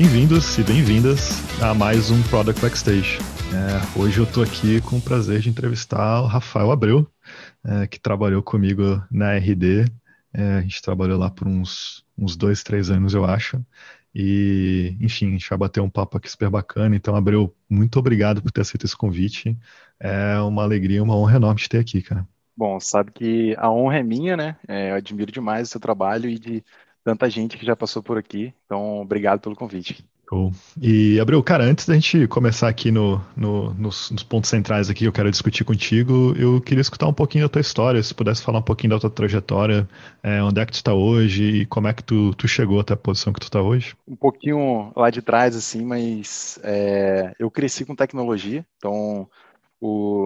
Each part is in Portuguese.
Bem-vindos e bem-vindas a mais um Product Backstage. É, hoje eu estou aqui com o prazer de entrevistar o Rafael Abreu, é, que trabalhou comigo na RD. É, a gente trabalhou lá por uns, uns dois, três anos, eu acho. E, enfim, a gente vai bater um papo aqui super bacana. Então, Abreu, muito obrigado por ter aceito esse convite. É uma alegria, uma honra enorme te ter aqui, cara. Bom, sabe que a honra é minha, né? É, eu admiro demais o seu trabalho e de tanta gente que já passou por aqui. Então, obrigado pelo convite. Cool. E, Abreu, cara, antes da gente começar aqui no, no nos, nos, pontos centrais aqui que eu quero discutir contigo, eu queria escutar um pouquinho da tua história, se pudesse falar um pouquinho da tua trajetória, é, onde é que tu está hoje e como é que tu, tu chegou até a posição que tu está hoje. Um pouquinho lá de trás, assim, mas é, eu cresci com tecnologia, então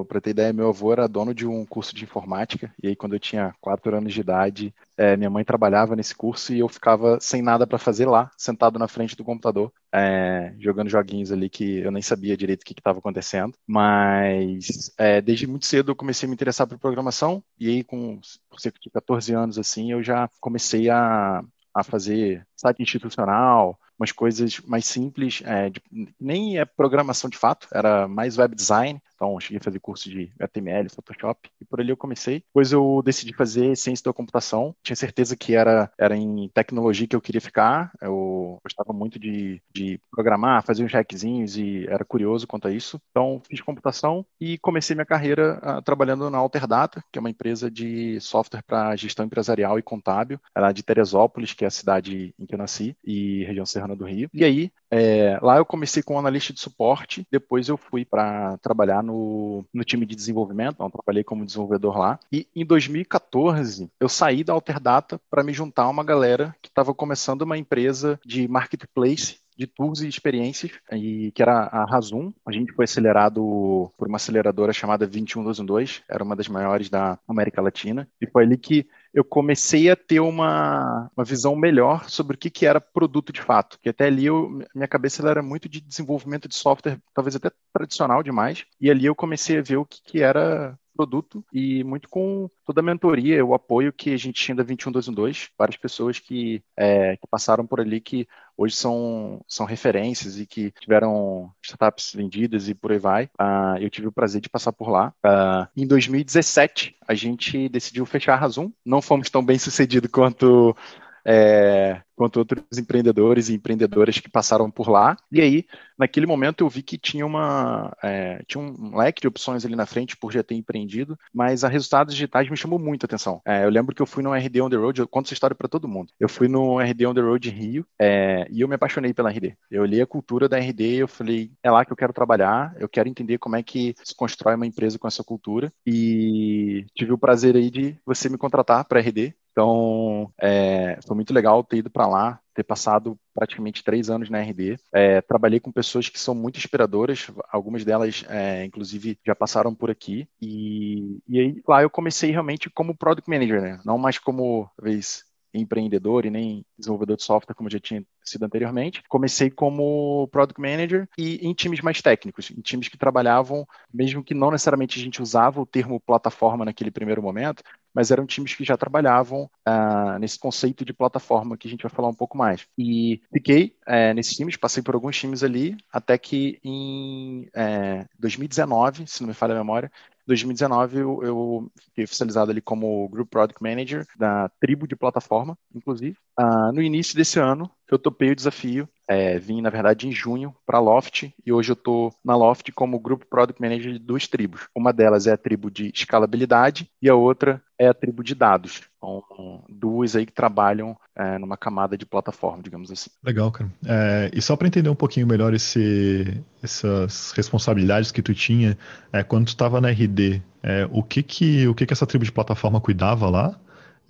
para ter ideia, meu avô era dono de um curso de informática, e aí quando eu tinha quatro anos de idade, é, minha mãe trabalhava nesse curso e eu ficava sem nada para fazer lá, sentado na frente do computador, é, jogando joguinhos ali que eu nem sabia direito o que estava acontecendo. Mas é, desde muito cedo eu comecei a me interessar por programação, e aí com cerca de 14 anos assim, eu já comecei a, a fazer site institucional, umas coisas mais simples, é, de, nem é programação de fato, era mais web design, então cheguei a fazer curso de HTML, Photoshop, e por ali eu comecei. Depois eu decidi fazer ciência da computação, tinha certeza que era, era em tecnologia que eu queria ficar, eu gostava muito de, de programar, fazer uns hackzinhos e era curioso quanto a isso. Então fiz computação e comecei minha carreira uh, trabalhando na Alterdata, que é uma empresa de software para gestão empresarial e contábil, era de Teresópolis, que é a cidade em que eu nasci, e região serrana do Rio. E aí, é, lá eu comecei como analista de suporte, depois eu fui para trabalhar no, no time de desenvolvimento, então trabalhei como desenvolvedor lá. E em 2014, eu saí da Alterdata para me juntar a uma galera que estava começando uma empresa de marketplace de tools e experiências, e que era a Razum. A gente foi acelerado por uma aceleradora chamada 21212, era uma das maiores da América Latina, e foi ali que eu comecei a ter uma, uma visão melhor sobre o que, que era produto de fato. Que até ali eu, minha cabeça era muito de desenvolvimento de software, talvez até tradicional demais. E ali eu comecei a ver o que, que era produto e muito com toda a mentoria, o apoio que a gente tinha da 21212, várias pessoas que, é, que passaram por ali que hoje são, são referências e que tiveram startups vendidas e por aí vai. Uh, eu tive o prazer de passar por lá. Uh, em 2017, a gente decidiu fechar a Razum. Não fomos tão bem sucedidos quanto é, quanto outros empreendedores e empreendedoras que passaram por lá. E aí, naquele momento, eu vi que tinha uma é, tinha um leque de opções ali na frente por já ter empreendido, mas a resultados digitais me chamou muito a atenção. É, eu lembro que eu fui no RD On The Road, eu conto essa história para todo mundo. Eu fui no RD On The Road Rio é, e eu me apaixonei pela RD. Eu olhei a cultura da RD e eu falei, é lá que eu quero trabalhar, eu quero entender como é que se constrói uma empresa com essa cultura e tive o prazer aí de você me contratar para RD então, é, foi muito legal ter ido para lá, ter passado praticamente três anos na RD. É, trabalhei com pessoas que são muito inspiradoras, algumas delas, é, inclusive, já passaram por aqui. E, e aí, lá eu comecei realmente como Product Manager, né? Não mais como, talvez, empreendedor e nem desenvolvedor de software como já tinha sido anteriormente. Comecei como product manager e em times mais técnicos, em times que trabalhavam, mesmo que não necessariamente a gente usava o termo plataforma naquele primeiro momento, mas eram times que já trabalhavam uh, nesse conceito de plataforma que a gente vai falar um pouco mais. E fiquei uh, nesses times, passei por alguns times ali, até que em uh, eh, 2019, se não me falha a memória, 2019 eu, eu fiquei oficializado ali como Group Product Manager da tribo de plataforma, inclusive. Uh, no início desse ano, eu topei o desafio. É, vim, na verdade, em junho para a Loft e hoje eu estou na Loft como Grupo Product Manager de duas tribos. Uma delas é a tribo de escalabilidade e a outra é a tribo de dados. Então, duas aí que trabalham é, numa camada de plataforma, digamos assim. Legal, cara. É, e só para entender um pouquinho melhor esse, essas responsabilidades que tu tinha, é, quando tu estava na RD, é, o que que o que que essa tribo de plataforma cuidava lá?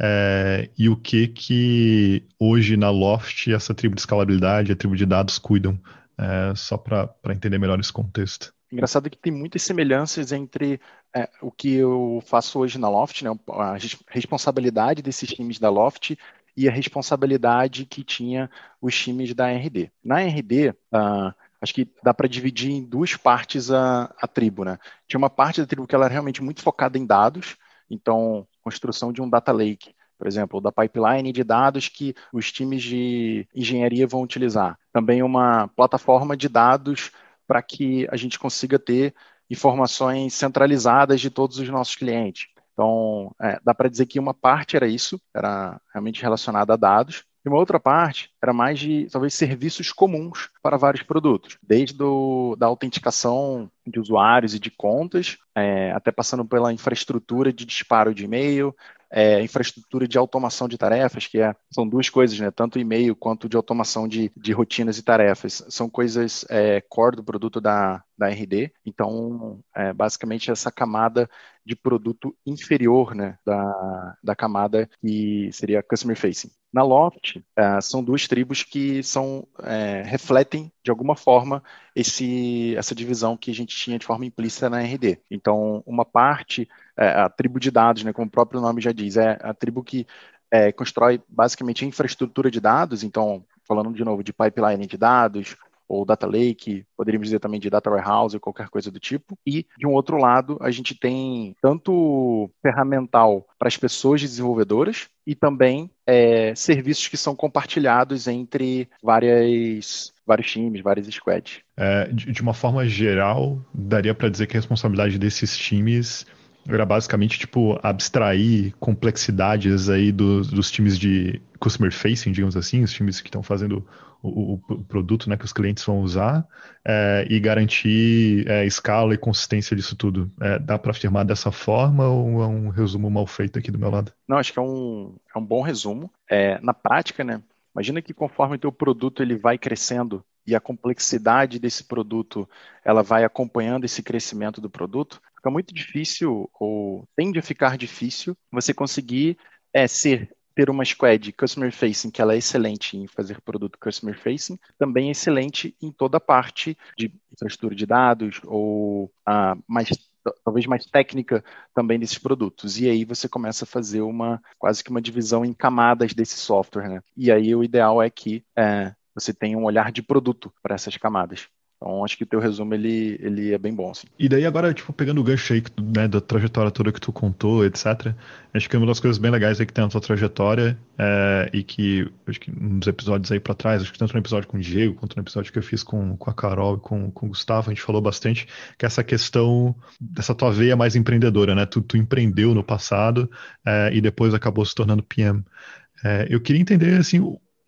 É, e o que que hoje na Loft essa tribo de escalabilidade, a tribo de dados cuidam, é, só para entender melhor esse contexto. Engraçado que tem muitas semelhanças entre é, o que eu faço hoje na Loft, né, a responsabilidade desses times da Loft e a responsabilidade que tinha os times da RD. Na RD, uh, ah, acho que dá para dividir em duas partes a, a tribo. Né? Tinha uma parte da tribo que ela era realmente muito focada em dados, então construção de um data lake por exemplo, da pipeline de dados que os times de engenharia vão utilizar. Também uma plataforma de dados para que a gente consiga ter informações centralizadas de todos os nossos clientes. Então, é, dá para dizer que uma parte era isso, era realmente relacionada a dados, e uma outra parte era mais de, talvez, serviços comuns para vários produtos, desde do, da autenticação de usuários e de contas, é, até passando pela infraestrutura de disparo de e-mail, é, infraestrutura de automação de tarefas, que é, são duas coisas, né? Tanto e-mail quanto de automação de, de rotinas e tarefas. São coisas é, core do produto da, da RD. Então, é, basicamente, essa camada de produto inferior né, da, da camada que seria customer facing. Na Loft, é, são duas tribos que são é, refletem de alguma forma esse, essa divisão que a gente tinha de forma implícita na RD. Então, uma parte, é, a tribo de dados, né, como o próprio nome já diz, é a tribo que é, constrói basicamente a infraestrutura de dados. Então, falando de novo de pipeline de dados, ou Data Lake, poderíamos dizer também de Data Warehouse ou qualquer coisa do tipo. E, de um outro lado, a gente tem tanto ferramental para as pessoas desenvolvedoras e também é, serviços que são compartilhados entre várias, vários times, várias squads. É, de, de uma forma geral, daria para dizer que a responsabilidade desses times era basicamente tipo abstrair complexidades aí dos, times de customer facing, digamos assim, os times que estão fazendo o, o, produto né, que os clientes vão usar é, e garantir é, escala e consistência disso tudo. É, dá para afirmar dessa forma ou é um resumo mal feito aqui do meu lado? Não, acho que é um, é um bom resumo. É, na prática, né, imagina que conforme o teu produto ele vai crescendo e a complexidade desse produto ela vai acompanhando esse crescimento do produto, fica muito difícil ou tende a ficar difícil você conseguir é, ser ter uma squad customer facing que ela é excelente em fazer produto customer facing, também é excelente em toda a parte de infraestrutura de dados ou a mais talvez mais técnica também desses produtos. E aí você começa a fazer uma quase que uma divisão em camadas desse software, né? E aí o ideal é que é, você tenha um olhar de produto para essas camadas. Então, acho que teu resumo, ele, ele é bem bom, assim. E daí, agora, tipo, pegando o gancho aí, né, da trajetória toda que tu contou, etc., acho que uma das coisas bem legais aí que tem na tua trajetória é, e que, acho que nos episódios aí para trás, acho que tanto no episódio com o Diego, quanto no episódio que eu fiz com, com a Carol e com, com o Gustavo, a gente falou bastante que essa questão dessa tua veia mais empreendedora, né? Tu, tu empreendeu no passado é, e depois acabou se tornando PM. É, eu queria entender, assim,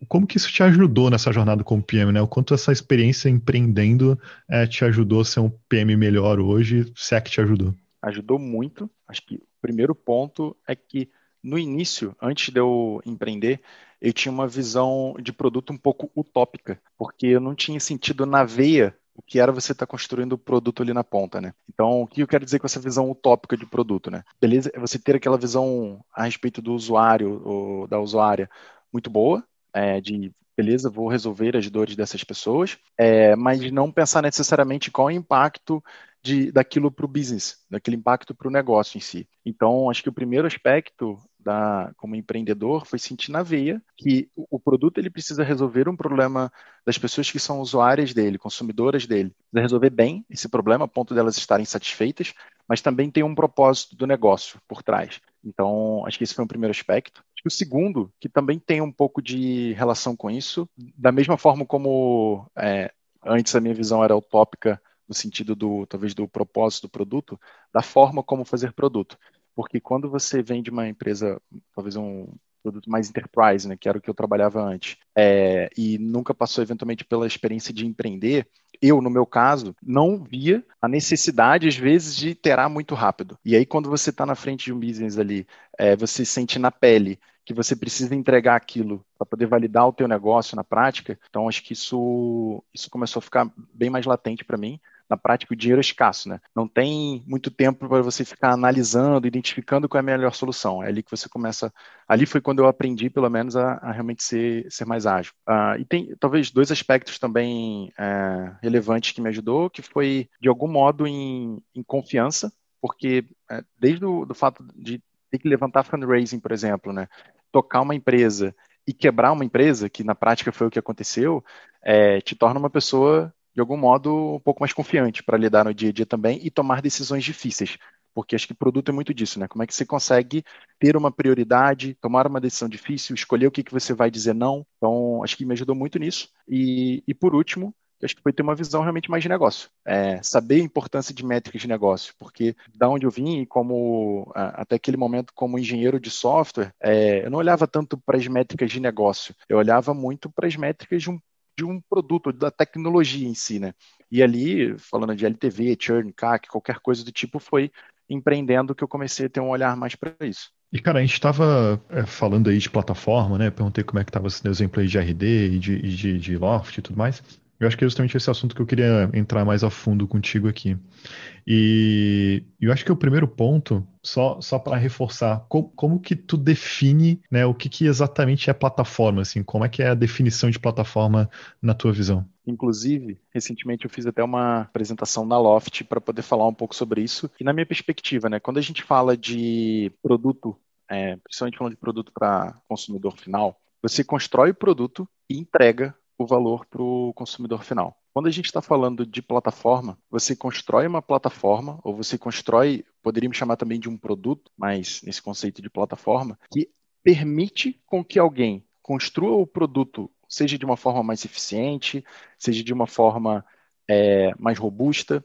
como que isso te ajudou nessa jornada como PM, né? O quanto essa experiência empreendendo é, te ajudou a ser um PM melhor hoje, se é que te ajudou? Ajudou muito. Acho que o primeiro ponto é que no início, antes de eu empreender, eu tinha uma visão de produto um pouco utópica, porque eu não tinha sentido na veia o que era você estar tá construindo o produto ali na ponta, né? Então, o que eu quero dizer com essa visão utópica de produto, né? Beleza, é você ter aquela visão a respeito do usuário ou da usuária muito boa, é, de beleza, vou resolver as dores dessas pessoas, é, mas não pensar necessariamente qual é o impacto de, daquilo para o business, daquele impacto para o negócio em si. Então, acho que o primeiro aspecto da, como empreendedor foi sentir na veia que o, o produto ele precisa resolver um problema das pessoas que são usuárias dele, consumidoras dele. Precisa resolver bem esse problema a ponto delas estarem satisfeitas, mas também tem um propósito do negócio por trás. Então, acho que esse foi o primeiro aspecto. O segundo, que também tem um pouco de relação com isso, da mesma forma como é, antes a minha visão era utópica no sentido do talvez do propósito do produto, da forma como fazer produto. Porque quando você vende uma empresa, talvez um produto mais enterprise, né, que era o que eu trabalhava antes, é, e nunca passou eventualmente pela experiência de empreender, eu, no meu caso, não via a necessidade, às vezes, de iterar muito rápido. E aí, quando você está na frente de um business ali, é, você sente na pele que você precisa entregar aquilo para poder validar o teu negócio na prática. Então, acho que isso, isso começou a ficar bem mais latente para mim. Na prática, o dinheiro é escasso, né? Não tem muito tempo para você ficar analisando, identificando qual é a melhor solução. É ali que você começa. Ali foi quando eu aprendi, pelo menos, a, a realmente ser, ser mais ágil. Uh, e tem talvez dois aspectos também é, relevantes que me ajudou, que foi de algum modo em, em confiança, porque é, desde o do fato de que levantar fundraising, por exemplo, né? tocar uma empresa e quebrar uma empresa, que na prática foi o que aconteceu, é, te torna uma pessoa, de algum modo, um pouco mais confiante para lidar no dia a dia também e tomar decisões difíceis. porque acho que produto é muito disso, né? Como é que você consegue ter uma prioridade, tomar uma decisão difícil, escolher o que, que você vai dizer não. Então, acho que me ajudou muito nisso. E, e por último, acho que foi ter uma visão realmente mais de negócio. É, saber a importância de métricas de negócio, porque da onde eu vim, como até aquele momento como engenheiro de software, é, eu não olhava tanto para as métricas de negócio, eu olhava muito para as métricas de um, de um produto, da tecnologia em si, né? E ali, falando de LTV, churn, CAC, qualquer coisa do tipo, foi empreendendo que eu comecei a ter um olhar mais para isso. E, cara, a gente estava é, falando aí de plataforma, né? Perguntei como é que estava esse exemplo aí de RD e de, de, de Loft e tudo mais. Eu acho que é justamente esse assunto que eu queria entrar mais a fundo contigo aqui. E eu acho que o primeiro ponto, só, só para reforçar, como, como, que tu define né, o que, que exatamente é plataforma? Assim, como é que é a definição de plataforma na tua visão? Inclusive, recentemente eu fiz até uma apresentação na Loft para poder falar um pouco sobre isso. E na minha perspectiva, né, quando a gente fala de produto, é, principalmente falando de produto para consumidor final, você constrói o produto e entrega o valor para o consumidor final. Quando a gente está falando de plataforma, você constrói uma plataforma, ou você constrói, poderíamos chamar também de um produto, mas nesse conceito de plataforma, que permite com que alguém construa o produto, seja de uma forma mais eficiente, seja de uma forma é, mais robusta,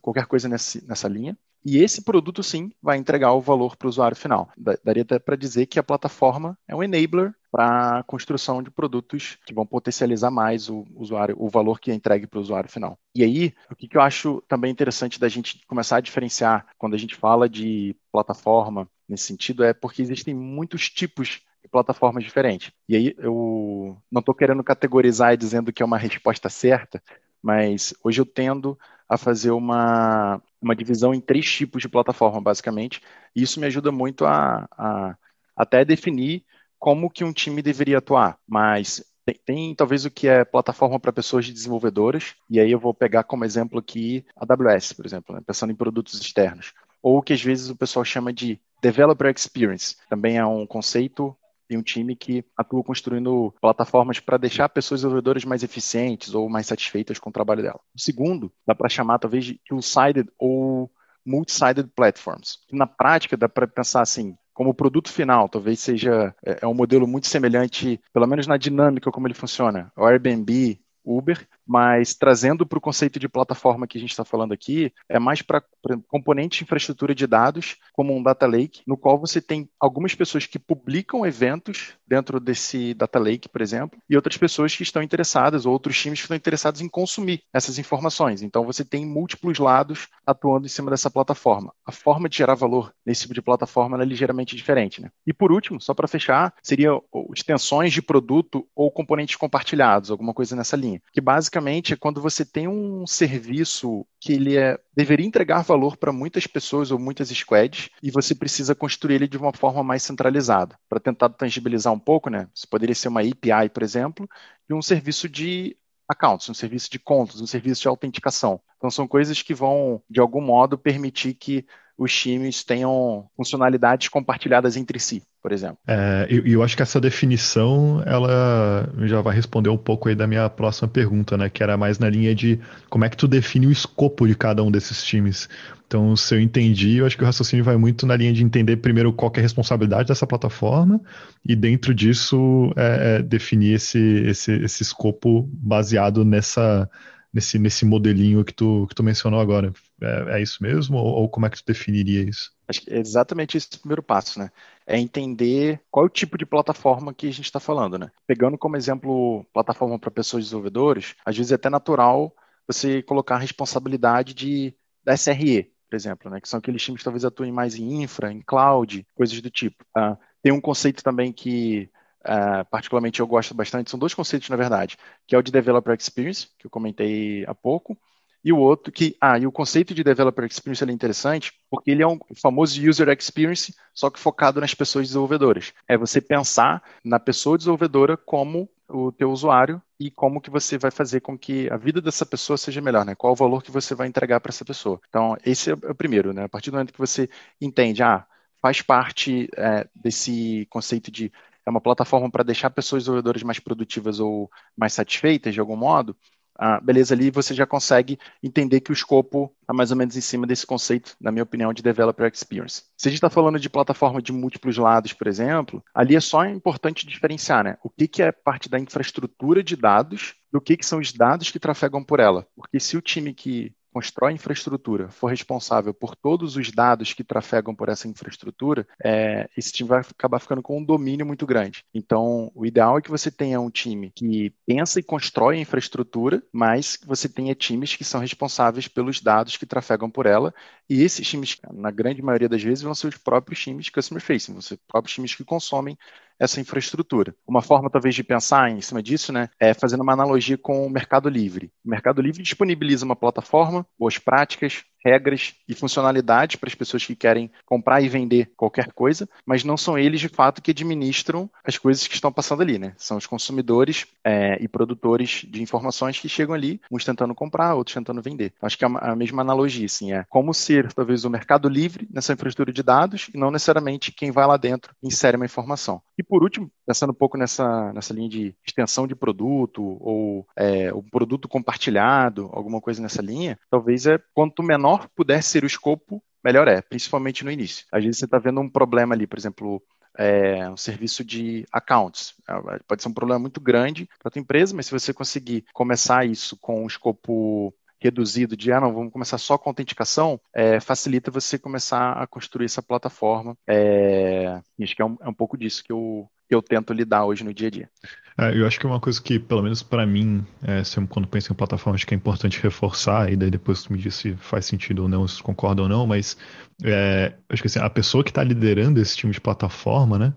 qualquer coisa nessa, nessa linha, e esse produto, sim, vai entregar o valor para o usuário final. Daria até para dizer que a plataforma é um enabler para a construção de produtos que vão potencializar mais o usuário, o valor que é entregue para o usuário final. E aí, o que, que eu acho também interessante da gente começar a diferenciar quando a gente fala de plataforma nesse sentido é porque existem muitos tipos de plataformas diferentes. E aí eu não estou querendo categorizar e dizendo que é uma resposta certa, mas hoje eu tendo a fazer uma, uma divisão em três tipos de plataforma, basicamente, e isso me ajuda muito a, a até definir como que um time deveria atuar, mas tem, tem, talvez o que é plataforma para pessoas de desenvolvedoras, e aí eu vou pegar como exemplo aqui a AWS, por exemplo, né, pensando em produtos externos. Ou o que às vezes o pessoal chama de Developer Experience, também é um conceito e um time que atua construindo plataformas para deixar pessoas desenvolvedoras mais eficientes ou mais satisfeitas com o trabalho dela. O segundo, dá para chamar talvez de two-sided ou multi-sided platforms. Na prática, dá para pensar assim, como produto final, talvez seja é, é um modelo muito semelhante, pelo menos na dinâmica como ele funciona. O Airbnb, Uber, mas trazendo para o conceito de plataforma que a gente está falando aqui, é mais para componente de infraestrutura de dados, como um data lake, no qual você tem algumas pessoas que publicam eventos dentro desse data lake, por exemplo, e outras pessoas que estão interessadas, ou outros times que estão interessados em consumir essas informações. Então você tem múltiplos lados atuando em cima dessa plataforma. A forma de gerar valor nesse tipo de plataforma é ligeiramente diferente. Né? E por último, só para fechar, seria extensões de produto ou componentes compartilhados, alguma coisa nessa linha, que basicamente é quando você tem um serviço que ele é, deveria entregar valor para muitas pessoas ou muitas squads e você precisa construir ele de uma forma mais centralizada. Para tentar tangibilizar um pouco, né? Isso poderia ser uma API, por exemplo, de um serviço de accounts, um serviço de contas, um serviço de autenticação. Então são coisas que vão, de algum modo, permitir que os times tenham funcionalidades compartilhadas entre si, por exemplo. É, e eu, eu, acho que essa definição ela já vai responder um pouco aí da minha próxima pergunta, né? Que era mais na linha de como é que tu define o escopo de cada um desses times. Então, se eu entendi, eu acho que o raciocínio vai muito na linha de entender primeiro qual é a responsabilidade dessa plataforma e dentro disso é, é, definir esse, esse, esse escopo baseado nessa nesse, nesse modelinho que tu, que tu mencionou agora. É, é isso mesmo? Ou, ou, como é que tu definiria isso? Acho que é exatamente esse primeiro passo, né? É entender qual é o tipo de plataforma que a gente está falando, né? Pegando como exemplo plataforma para pessoas desenvolvedoras, às vezes é até natural você colocar a responsabilidade de, da SRE, por exemplo, né? Que são aqueles times que talvez atuem mais em infra, em cloud, coisas do tipo. Ah, tem um conceito também que uh, particularmente eu gosto bastante, são dois conceitos, na verdade, que é o de Developer Experience, que eu comentei há pouco, e o outro que, ah, e o conceito de Developer Experience é interessante porque ele é um famoso User Experience, só que focado nas pessoas desenvolvedoras. É você pensar na pessoa desenvolvedora como o teu usuário e como que você vai fazer com que a vida dessa pessoa seja melhor, né? Qual o valor que você vai entregar para essa pessoa. Então, esse é o primeiro, né? A partir do momento que você entende, ah, faz parte é, desse conceito de é uma plataforma para deixar pessoas desenvolvedoras mais produtivas ou mais satisfeitas de algum modo, ah, beleza, ali você já consegue entender que o escopo está mais ou menos em cima desse conceito, na minha opinião, de developer experience. Se a gente está falando de plataforma de múltiplos lados, por exemplo, ali é só importante diferenciar, né? O que, que é parte da infraestrutura de dados do que, que são os dados que trafegam por ela. Porque se o time que constrói infraestrutura for responsável por todos os dados que trafegam por essa infraestrutura, é, esse time vai acabar ficando com um domínio muito grande. Então, o ideal é que você tenha um time que pensa e constrói a infraestrutura, mas que você tenha times que são responsáveis pelos dados que trafegam por ela, e esses times, na grande maioria das vezes, vão ser os próprios times customer facing, vão ser os próprios times que consomem essa infraestrutura. Uma forma, talvez, de pensar em cima disso, né, é fazendo uma analogia com o Mercado Livre. O Mercado Livre disponibiliza uma plataforma, boas práticas, regras e funcionalidades para as pessoas que querem comprar e vender qualquer coisa, mas não são eles de fato que administram as coisas que estão passando ali, né? São os consumidores é, e produtores de informações que chegam ali, uns tentando comprar, outros tentando vender. Acho que é a mesma analogia, assim, é como ser talvez o mercado livre nessa infraestrutura de dados e não necessariamente quem vai lá dentro insere uma informação. E por último, pensando um pouco nessa, nessa linha de extensão de produto ou é, um produto compartilhado, alguma coisa nessa linha, talvez é quanto menor menor puder ser o escopo, melhor é, principalmente no início. Às vezes você está vendo um problema ali, por exemplo, é, um serviço de accounts. É, pode ser um problema muito grande para a tua empresa, mas se você conseguir começar isso com um escopo reduzido de, ah, não, vamos começar só com autenticação, é, facilita você começar a construir essa plataforma. É, acho que é um, é um pouco disso que eu, que eu tento lidar hoje no dia a dia. É, eu acho que uma coisa que, pelo menos para mim, é, quando penso em plataforma, acho que é importante reforçar, e daí depois tu me diz se faz sentido ou não, se concorda ou não, mas é, acho que assim, a pessoa que está liderando esse time de plataforma, né,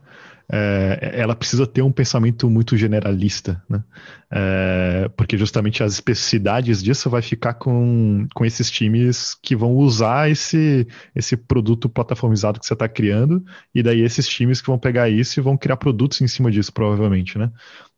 é, ela precisa ter um pensamento muito generalista, né? É, porque justamente as especificidades disso vai ficar com, com esses times que vão usar esse, esse produto plataformizado que você está criando, e daí esses times que vão pegar isso e vão criar produtos em cima disso, provavelmente, né?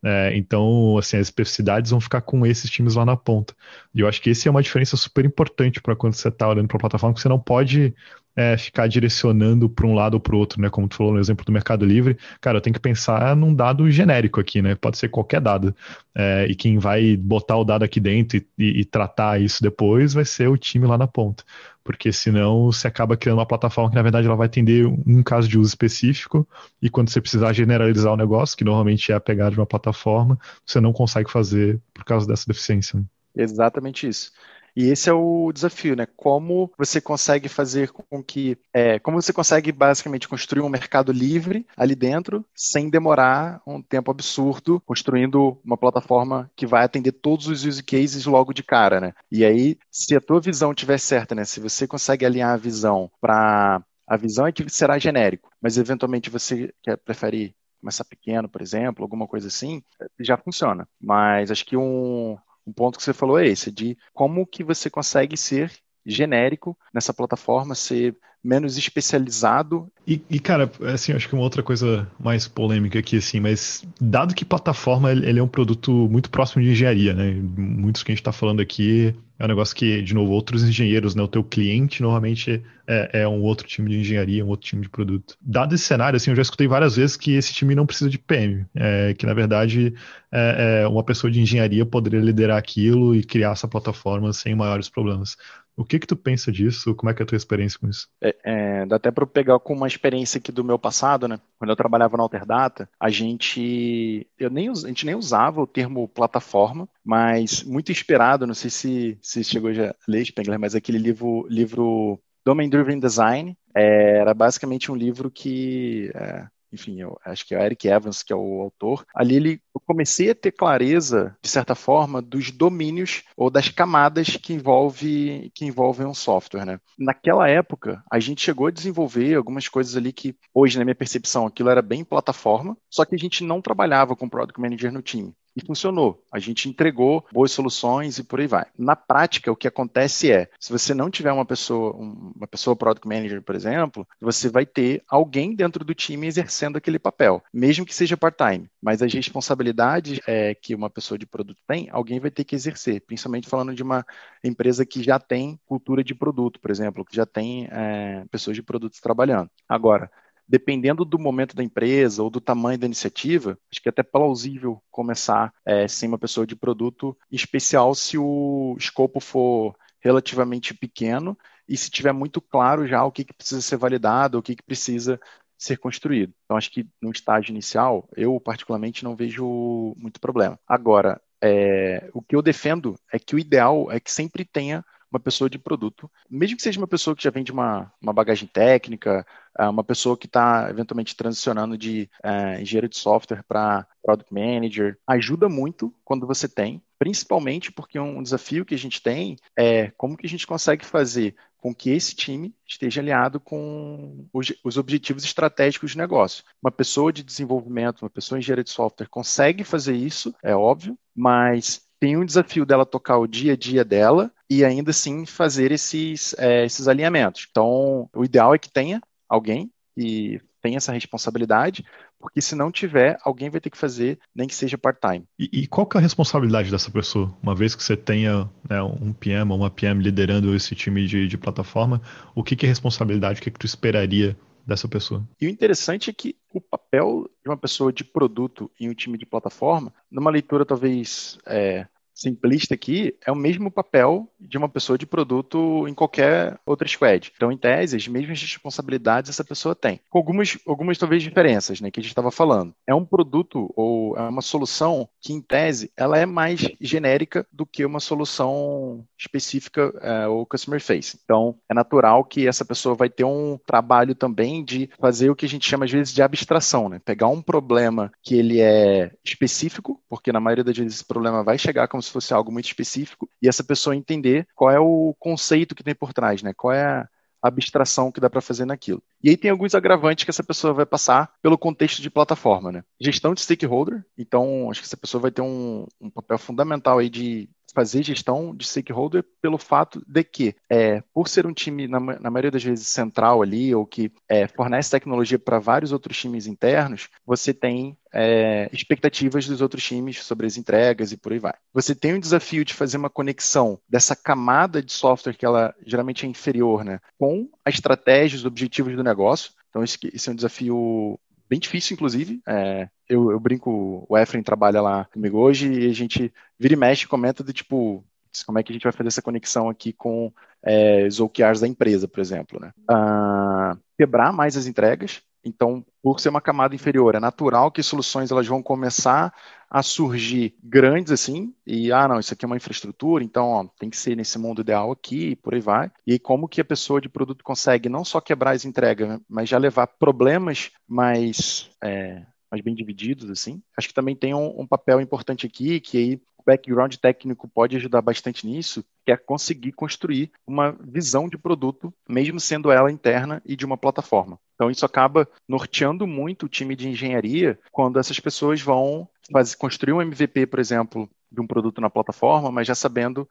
É, então, assim, as especificidades vão ficar com esses times lá na ponta. E eu acho que esse é uma diferença super importante para quando você está olhando para a plataforma, que você não pode é, ficar direcionando para um lado ou para o outro, né? Como tu falou no exemplo do Mercado Livre, cara, eu tenho que pensar num dado genérico aqui, né? Pode ser qualquer dado. É, e quem vai botar o dado aqui dentro e, e, e, tratar isso depois vai ser o time lá na ponta. Porque senão você acaba criando uma plataforma que, na verdade, ela vai atender um caso de uso específico, e quando você precisar generalizar o negócio, que normalmente é a pegada de uma plataforma, você não consegue fazer por causa dessa deficiência. Exatamente isso. E esse é o desafio, né? Como você consegue fazer com que. É, como você consegue basicamente construir um mercado livre ali dentro, sem demorar um tempo absurdo, construindo uma plataforma que vai atender todos os use cases logo de cara, né? E aí, se a tua visão estiver certa, né? Se você consegue alinhar a visão para. A visão é que será genérico, mas eventualmente você quer preferir começar pequeno, por exemplo, alguma coisa assim, já funciona. Mas acho que um, um ponto que você falou é esse, de como que você consegue ser genérico nessa plataforma, ser menos especializado. E, e, cara, assim, acho que uma outra coisa mais polêmica aqui, assim, mas dado que plataforma ele é um produto muito próximo de engenharia, né? Muitos que a gente está falando aqui é um negócio que, de novo, outros engenheiros, né? O teu cliente normalmente é, é, um outro time de engenharia, um outro time de produto. Dado esse cenário, assim, eu já escutei várias vezes que esse time não precisa de PM, é, que na verdade é, é, uma pessoa de engenharia poderia liderar aquilo e criar essa plataforma sem maiores problemas. O que que tu pensa disso? Como é que é a tua experiência com isso? É, é, dá até para pegar com uma experiência aqui do meu passado, né? Quando eu trabalhava na Alterdata, a gente, eu nem, a gente nem usava o termo plataforma, mas muito inspirado, não sei se, se chegou já a ler Spengler, mas aquele livro, livro Domain Driven Design, é, era basicamente um livro que é, enfim, eu acho que é o Eric Evans, que é o autor, ali ele, eu comecei a ter clareza, de certa forma, dos domínios ou das camadas que, envolve, que envolvem um software. Né? Naquela época, a gente chegou a desenvolver algumas coisas ali que, hoje, na minha percepção, aquilo era bem plataforma, só que a gente não trabalhava com Product Manager no time e funcionou. A gente entregou boas soluções e por aí vai. Na prática, o que acontece é, se você não tiver uma pessoa, uma pessoa product manager, por exemplo, você vai ter alguém dentro do time exercendo aquele papel, mesmo que seja part-time. Mas as responsabilidades é, que uma pessoa de produto tem, alguém vai ter que exercer, principalmente falando de uma empresa que já tem cultura de produto, por exemplo, que já tem é, pessoas de produtos trabalhando. Agora, dependendo do momento da empresa ou do tamanho da iniciativa, acho que é até plausível começar é, sem uma pessoa de produto, em especial se o escopo for relativamente pequeno e se tiver muito claro já o que, que precisa ser validado, o que, que precisa ser construído. Então, acho que no estágio inicial, eu particularmente não vejo muito problema. Agora, é, o que eu defendo é que o ideal é que sempre tenha uma pessoa de produto, mesmo que seja uma pessoa que já vem de uma, uma bagagem técnica, é, uma pessoa que está eventualmente transicionando de é, engenheiro de software para product manager, ajuda muito quando você tem, principalmente porque um desafio que a gente tem é como que a gente consegue fazer com que esse time esteja alinhado com os, os objetivos estratégicos de negócio. Uma pessoa de desenvolvimento, uma pessoa engenheira de software consegue fazer isso, é óbvio, mas tem um desafio dela tocar o dia a dia dela e ainda assim fazer esses, é, esses alinhamentos. Então, o ideal é que tenha alguém que tenha essa responsabilidade, porque se não tiver, alguém vai ter que fazer, nem que seja part-time. E, e, qual que é a responsabilidade dessa pessoa? Uma vez que você tenha né, um PM ou uma PM liderando esse time de, de plataforma, o que, que é responsabilidade? O que, que tu esperaria dessa pessoa? E o interessante é que o papel de uma pessoa de produto em um time de plataforma, numa leitura talvez é, simplista aqui, é o mesmo papel de uma pessoa de produto em qualquer outra squad. Então, em tese, as mesmas responsabilidades essa pessoa tem. Com algumas, algumas talvez diferenças, né, que a gente estava falando. É um produto ou é uma solução que, em tese, ela é mais genérica do que uma solução específica é, ou customer face. Então, é natural que essa pessoa vai ter um trabalho também de fazer o que a gente chama, às vezes, de abstração, né? Pegar um problema que ele é específico, porque na maioria das vezes esse problema vai chegar como se fosse algo muito específico, e essa pessoa entender qual é o conceito que tem por trás, né? Qual é a abstração que dá para fazer naquilo. E aí tem alguns agravantes que essa pessoa vai passar pelo contexto de plataforma, né? Gestão de stakeholder, então acho que essa pessoa vai ter um, um papel fundamental aí de fazer gestão de stakeholder pelo fato de que, é, por ser um time, na, na maioria das vezes, central ali, ou que é, fornece tecnologia para vários outros times internos, você tem é, expectativas dos outros times sobre as entregas e por aí vai. Você tem o desafio de fazer uma conexão dessa camada de software que ela geralmente é inferior, né, com a estratégia, os objetivos do negócio. Então, esse, esse é um desafio bem difícil, inclusive. É, eu, eu, brinco, o Efren trabalha lá comigo hoje e a gente vira e mexe comenta de tipo, como é que a gente vai fazer essa conexão aqui com é, os OKRs da empresa, por exemplo. Né? Ah, quebrar mais as entregas, então, por ser uma camada inferior, é natural que soluções elas vão começar a surgir grandes assim, e ah, não, isso aqui é uma infraestrutura, então ó, tem que ser nesse mundo ideal aqui, e por aí vai. E como que a pessoa de produto consegue não só quebrar as entregas, mas já levar problemas mais é, mais bem divididos, assim. Acho que também tem um, um, papel importante aqui, que aí background técnico pode ajudar bastante nisso, que é conseguir construir uma visão de produto, mesmo sendo ela interna e de uma plataforma. Então isso acaba norteando muito o time de engenharia quando essas pessoas vão fazer, construir um MVP, por exemplo, de um produto na plataforma, mas já sabendo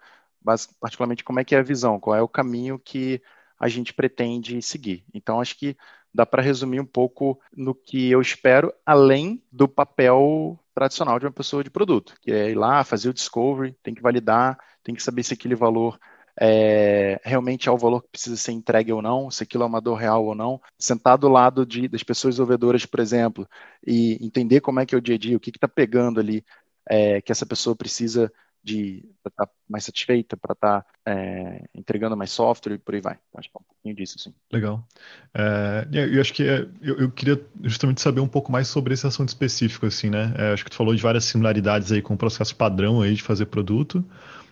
particularmente como é que é a visão, qual é o caminho que a gente pretende seguir. Então acho que dá para resumir um pouco no que eu espero, além do papel tradicional de uma pessoa de produto, que é ir lá, fazer o discovery, tem que validar, tem que saber se aquele valor é, realmente é o valor que precisa ser entregue ou não, se aquilo é uma dor real ou não, sentar do lado de, das pessoas desenvolvedoras, por exemplo, e entender como é que é o dia a dia, o que está pegando ali é, que essa pessoa precisa de estar tá mais satisfeita, para estar tá, é, entregando mais software e por aí vai. Então, acho que é um pouquinho disso, sim. Legal. É, eu acho que é, eu, eu, queria justamente saber um pouco mais sobre esse assunto específico, assim, né? É, acho que tu falou de várias similaridades aí com o processo padrão aí de fazer produto.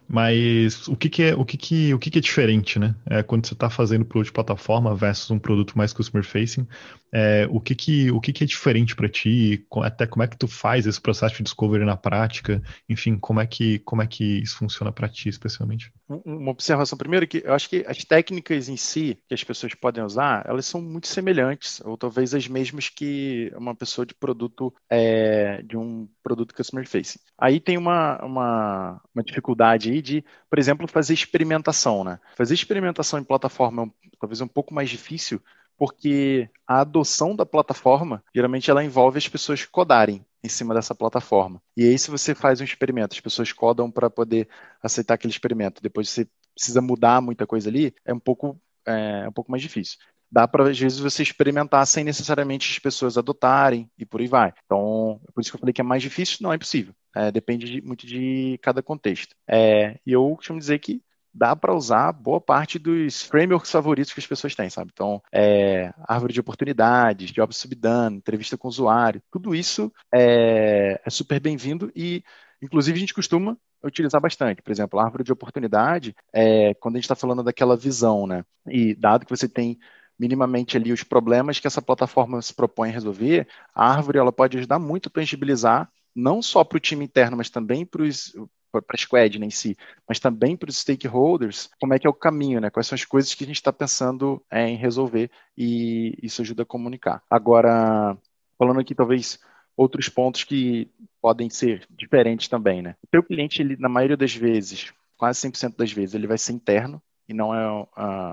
Mas o que, que é o que, que, o que, que é diferente, né? É, quando você está fazendo produto de plataforma versus um produto mais customer facing, é, o que, que, o que, que é diferente para ti? Até como é que tu faz esse processo de discovery na prática? Enfim, como é que, como é que isso funciona para ti, especialmente? Uma observação primeiro que eu acho que as técnicas em si que as pessoas podem usar, elas são muito semelhantes, ou talvez as mesmas que uma pessoa de produto é, de um produto customer facing. Aí tem uma, uma, uma dificuldade aí de, por exemplo, fazer experimentação, né? Fazer experimentação em plataforma é talvez um pouco mais difícil, porque a adoção da plataforma, geralmente ela envolve as pessoas codarem em cima dessa plataforma. E aí, se você faz um experimento, as pessoas codam para poder aceitar aquele experimento, depois você precisa mudar muita coisa ali, é um pouco, é, um pouco mais difícil. dá para, às vezes, você experimentar sem necessariamente as pessoas adotarem e por aí vai. Então, por isso que eu falei que é mais difícil, não é impossível. É, depende de, muito de cada contexto. É, e eu costumo dizer que dá para usar boa parte dos frameworks favoritos que as pessoas têm, sabe? Então, é, árvore de oportunidades, job subdone, entrevista com o usuário, tudo isso é, é super bem-vindo e, inclusive, a gente costuma utilizar bastante. Por exemplo, a árvore de oportunidade, é, quando a gente está falando daquela visão, né? E dado que você tem minimamente ali os problemas que essa plataforma se propõe a resolver, a árvore ela pode ajudar muito a tangibilizar não só para o time interno, mas também para os para a squad né, em si, mas também para os stakeholders, como é que é o caminho, né? Quais são as coisas que a gente está pensando é, em resolver e isso ajuda a comunicar. Agora, falando aqui talvez outros pontos que podem ser diferentes também, né? O teu cliente, ele, na maioria das vezes, quase 100% das vezes, ele vai ser interno e não é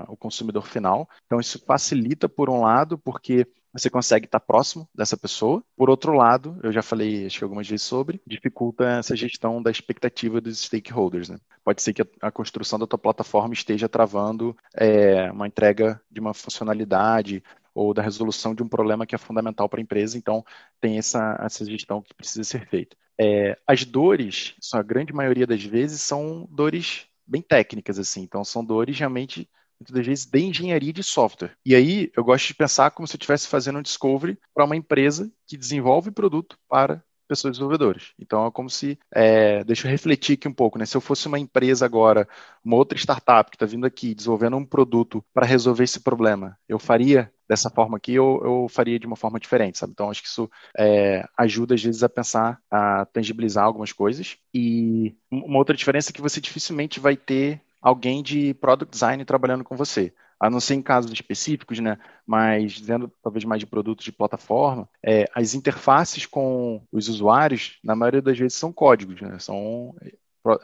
o consumidor final. Então, isso facilita, por um lado, porque você consegue estar próximo dessa pessoa. Por outro lado, eu já falei acho que algumas vezes sobre, dificulta essa gestão da expectativa dos stakeholders. Né? Pode ser que a, construção da tua plataforma esteja travando é, uma entrega de uma funcionalidade ou da resolução de um problema que é fundamental para a empresa, então tem essa, essa gestão que precisa ser feita. É, as dores, a grande maioria das vezes, são dores bem técnicas, assim, então são dores realmente muitas vezes, de engenharia de software. E aí eu gosto de pensar como se eu estivesse fazendo um discovery para uma empresa que desenvolve produto para pessoas desenvolvedoras. Então é como se, é, deixa eu refletir aqui um pouco, né? Se eu fosse uma empresa agora, uma outra startup que está vindo aqui desenvolvendo um produto para resolver esse problema, eu faria dessa forma aqui ou eu faria de uma forma diferente, sabe? Então acho que isso é, ajuda às vezes a pensar, a tangibilizar algumas coisas. E uma outra diferença é que você dificilmente vai ter alguém de product design trabalhando com você. A não ser em casos específicos, né? Mas dizendo talvez mais de produtos de plataforma, é, as interfaces com os usuários, na maioria das vezes, são códigos, né? São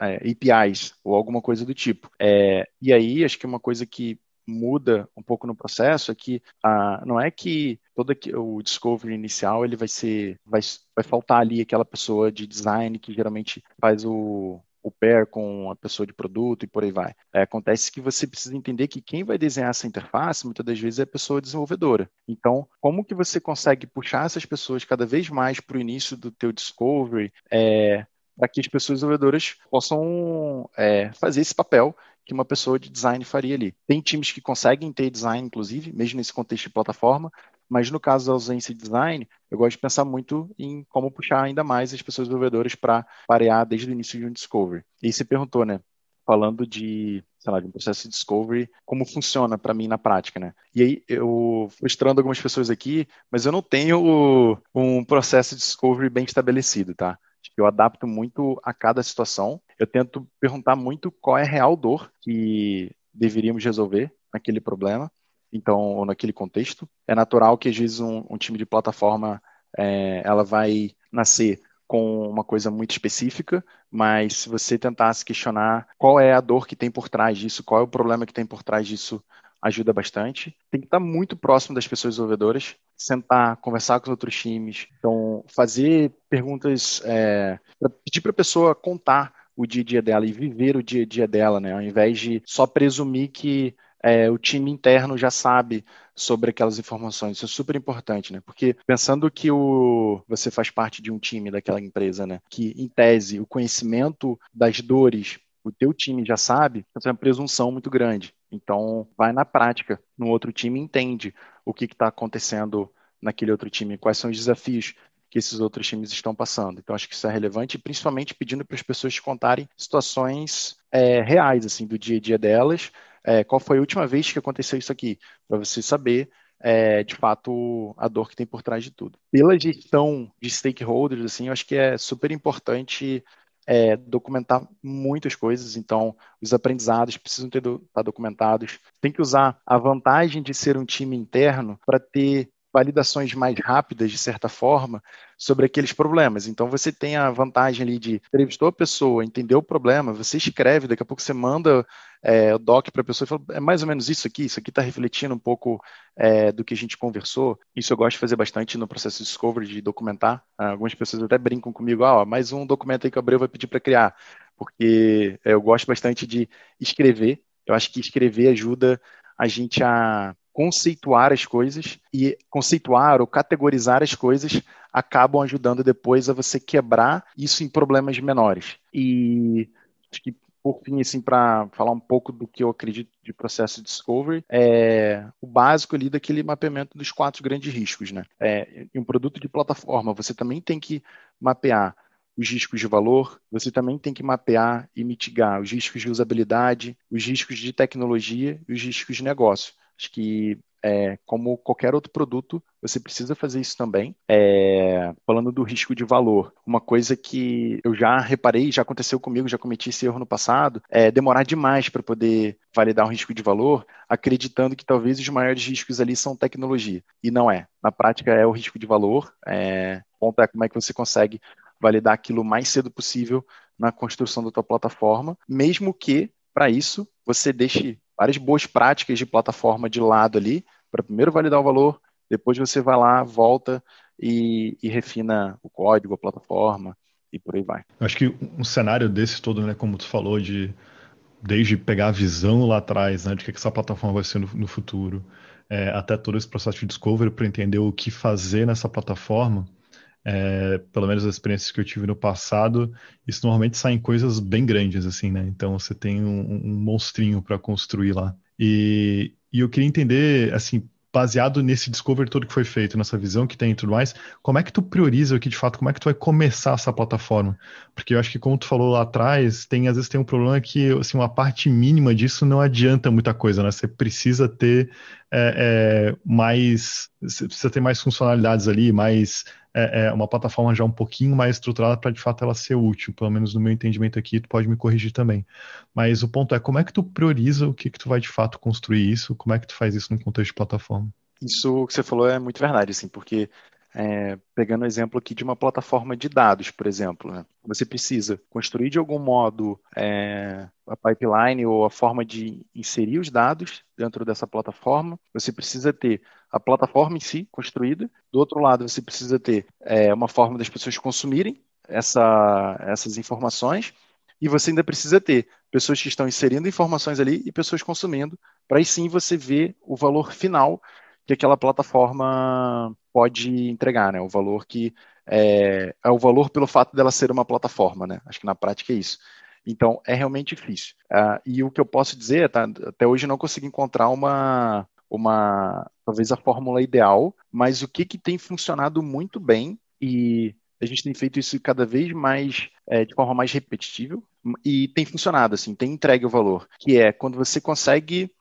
é, APIs ou alguma coisa do tipo. É, e aí, acho que uma coisa que muda um pouco no processo é que ah, não é que todo o discovery inicial ele vai ser vai, vai faltar ali aquela pessoa de design que geralmente faz o, o pair com a pessoa de produto e por aí vai. É, acontece que você precisa entender que quem vai desenhar essa interface, muitas das vezes, é a pessoa desenvolvedora. Então, como que você consegue puxar essas pessoas cada vez mais para o início do teu discovery, é, para que as pessoas desenvolvedoras possam é, fazer esse papel que uma pessoa de design faria ali. Tem times que conseguem ter design, inclusive, mesmo nesse contexto de plataforma, mas no caso da ausência de design, eu gosto de pensar muito em como puxar ainda mais as pessoas desenvolvedoras para parear desde o início de um discovery. E você perguntou, né? Falando de, sei lá, de um processo de discovery, como funciona para mim na prática, né? E aí, eu frustrando algumas pessoas aqui, mas eu não tenho um processo de discovery bem estabelecido, tá? Eu adapto muito a cada situação. Eu tento perguntar muito qual é a real dor que deveríamos resolver naquele problema então, ou naquele contexto. É natural que às vezes um, um time de plataforma é, ela vai nascer com uma coisa muito específica, mas se você tentasse questionar qual é a dor que tem por trás disso, qual é o problema que tem por trás disso, ajuda bastante. Tem que estar muito próximo das pessoas desenvolvedoras, sentar, conversar com os outros times, então fazer perguntas, é, pedir para a pessoa contar o dia a dia dela e viver o dia a dia dela, né? Ao invés de só presumir que é, o time interno já sabe sobre aquelas informações. Isso é super importante, né? Porque pensando que o, você faz parte de um time daquela empresa, né? Que, em tese, o conhecimento das dores o teu time já sabe, essa é uma presunção muito grande. Então, vai na prática, no outro time entende o que está acontecendo naquele outro time, quais são os desafios que esses outros times estão passando. Então, acho que isso é relevante, principalmente pedindo para as pessoas contarem situações é, reais, assim, do dia a dia delas, é, qual foi a última vez que aconteceu isso aqui, para você saber é, de fato a dor que tem por trás de tudo. Pela gestão de stakeholders, assim, eu acho que é super importante é, documentar muitas coisas, então os aprendizados precisam estar do, tá documentados. Tem que usar a vantagem de ser um time interno para ter validações mais rápidas, de certa forma, sobre aqueles problemas. Então você tem a vantagem ali de entrevistou a pessoa, entendeu o problema, você escreve, daqui a pouco você manda é, o doc para a pessoa e fala, é mais ou menos isso aqui, isso aqui está refletindo um pouco é, do que a gente conversou. Isso eu gosto de fazer bastante no processo de discovery, de documentar. Algumas pessoas até brincam comigo, ah, mais um documento aí que o Abreu vai pedir para criar, porque é, eu gosto bastante de escrever. Eu acho que escrever ajuda a gente a conceituar as coisas e conceituar ou categorizar as coisas acabam ajudando depois a você quebrar isso em problemas menores. E acho que por fim, assim, para falar um pouco do que eu acredito de processo de discovery, é o básico ali daquele mapeamento dos quatro grandes riscos, né? É, em um produto de plataforma, você também tem que mapear os riscos de valor, você também tem que mapear e mitigar os riscos de usabilidade, os riscos de tecnologia e os riscos de negócio. Acho que é, como qualquer outro produto, você precisa fazer isso também. É, falando do risco de valor, uma coisa que eu já reparei, já aconteceu comigo, já cometi esse erro no passado, é demorar demais para poder validar um risco de valor, acreditando que talvez os maiores riscos ali são tecnologia. E não é. Na prática é o risco de valor. É, o ponto é como é que você consegue validar aquilo o mais cedo possível na construção da tua plataforma, mesmo que para isso você deixe várias boas práticas de plataforma de lado ali, para primeiro validar o valor, depois você vai lá, volta e, e, refina o código, a plataforma e por aí vai. Acho que um cenário desse todo, né, como tu falou, de desde pegar a visão lá atrás, né, de que essa plataforma vai ser no, no futuro, é, até todo esse processo de discovery para entender o que fazer nessa plataforma, é, pelo menos as experiências que eu tive no passado, isso normalmente saem coisas bem grandes, assim, né? Então você tem um, um monstrinho para construir lá. E, e eu queria entender, assim, baseado nesse discovery todo que foi feito, nessa visão que tem e tudo mais, como é que tu prioriza aqui de fato, como é que tu vai começar essa plataforma? Porque eu acho que como tu falou lá atrás, tem às vezes tem um problema que assim, uma parte mínima disso não adianta muita coisa, né? Você precisa ter é, é, mais, você precisa ter mais funcionalidades ali, mais é, é uma plataforma já um pouquinho mais estruturada para de fato ela ser útil, pelo menos no meu entendimento aqui, tu pode me corrigir também. Mas o ponto é, como é que tu prioriza o que que tu vai de fato construir isso, como é que tu faz isso no contexto de plataforma? Isso que você falou é muito verdade, assim, porque é, pegando o exemplo aqui de uma plataforma de dados, por exemplo, né? você precisa construir de algum modo é, a pipeline ou a forma de inserir os dados dentro dessa plataforma, você precisa ter a plataforma em si construída, do outro lado você precisa ter é, uma forma das pessoas consumirem essa, essas informações, e você ainda precisa ter pessoas que estão inserindo informações ali e pessoas consumindo, para aí sim você ver o valor final que aquela plataforma pode entregar, né? O valor que é, é, o valor pelo fato dela ser uma plataforma, né? Acho que na prática é isso. Então é realmente difícil. Uh, e o que eu posso dizer, tá, até hoje não consegui encontrar uma, uma talvez a fórmula ideal, mas o que, que tem funcionado muito bem e a gente tem feito isso cada vez mais é, de forma mais repetitiva e tem funcionado assim, tem entregue o valor, que é quando você consegue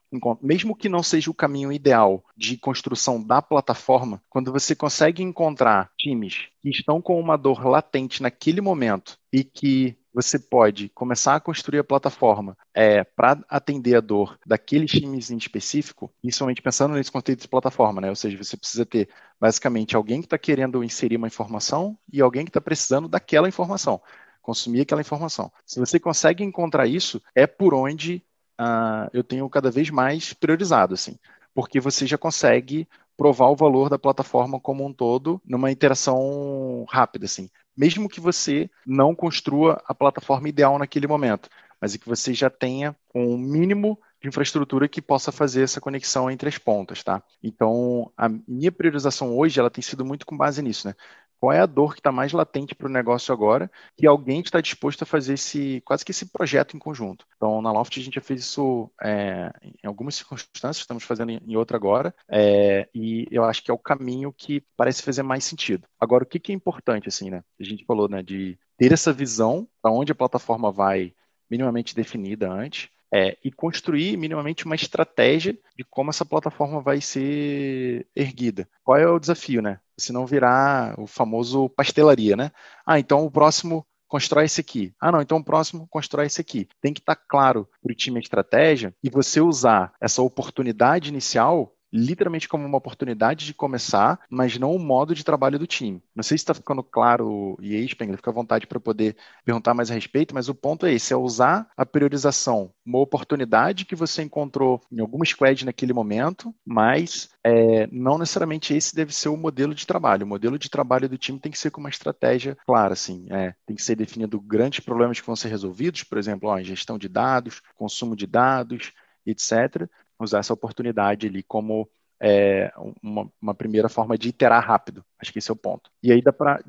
mesmo que não seja o caminho ideal de construção da plataforma, quando você consegue encontrar times que estão com uma dor latente naquele momento e que você pode começar a construir a plataforma é, para atender a dor daqueles times em específico, principalmente pensando nesse contexto de plataforma, né? Ou seja, você precisa ter basicamente alguém que está querendo inserir uma informação e alguém que está precisando daquela informação consumir aquela informação. Se você consegue encontrar isso, é por onde uh, eu tenho cada vez mais priorizado, assim, porque você já consegue provar o valor da plataforma como um todo numa interação rápida, assim. Mesmo que você não construa a plataforma ideal naquele momento, mas que você já tenha um mínimo de infraestrutura que possa fazer essa conexão entre as pontas, tá? Então, a minha priorização hoje, ela tem sido muito com base nisso, né? Qual é a dor que está mais latente para o negócio agora e alguém está disposto a fazer esse quase que esse projeto em conjunto. Então, na Loft a gente já fez isso é, em algumas circunstâncias, estamos fazendo em, outra agora, é, e eu acho que é o caminho que parece fazer mais sentido. Agora, o que, que é importante, assim, né? A gente falou, né, de ter essa visão para onde a plataforma vai minimamente definida antes, é, e construir minimamente uma estratégia de como essa plataforma vai ser erguida. Qual é o desafio, né? Se não virar o famoso pastelaria, né? Ah, então o próximo constrói esse aqui. Ah, não, então o próximo constrói esse aqui. Tem que estar tá claro para o time a estratégia e você usar essa oportunidade inicial literalmente como uma oportunidade de começar, mas não o modo de trabalho do time. Não sei se está ficando claro, e aí, fica à vontade para poder perguntar mais a respeito, mas o ponto é esse, é usar a priorização, uma oportunidade que você encontrou em alguma squad naquele momento, mas é, não necessariamente esse deve ser o modelo de trabalho. O modelo de trabalho do time tem que ser com uma estratégia clara, assim, é, tem que ser definido grandes problemas que vão ser resolvidos, por exemplo, ó, gestão de dados, consumo de dados, etc., usar essa oportunidade ali como é uma, uma, primeira forma de iterar rápido. Acho que esse é o ponto. E aí dá para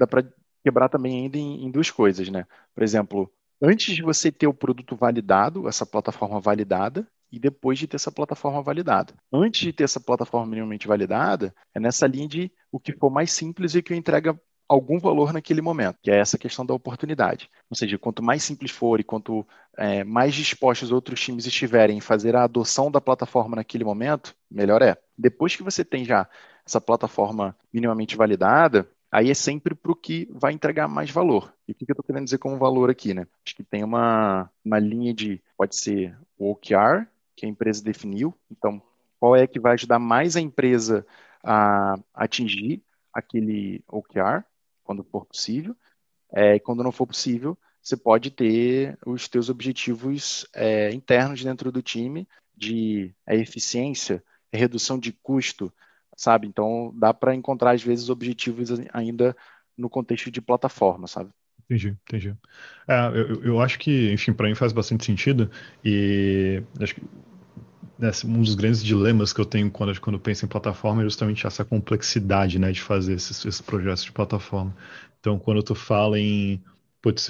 quebrar também ainda em, em duas coisas, né? Por exemplo, antes de você ter o produto validado, essa plataforma validada, e depois de ter essa plataforma validada. Antes de ter essa plataforma minimamente validada, é nessa linha de o que for mais simples e que entrega algum valor naquele momento, que é essa questão da oportunidade. Ou seja, quanto mais simples for e quanto é, mais dispostos outros times estiverem em fazer a adoção da plataforma naquele momento, melhor é. Depois que você tem já essa plataforma minimamente validada, aí é sempre para o que vai entregar mais valor. E o que eu estou querendo dizer como valor aqui, né? Acho que tem uma, uma linha de, pode ser o OKR, que a empresa definiu. Então, qual é que vai ajudar mais a empresa a atingir aquele OKR, quando for possível. É, e quando não for possível, você pode ter os teus objetivos é, internos dentro do time de é, eficiência, redução de custo, sabe? Então, dá para encontrar, às vezes, objetivos ainda no contexto de plataforma, sabe? Entendi, entendi. É, eu, eu acho que, enfim, para mim faz bastante sentido e acho que um dos grandes dilemas que eu tenho quando, quando penso em plataforma é justamente essa complexidade né, de fazer esses, esses projetos de plataforma. Então, quando tu fala em putz,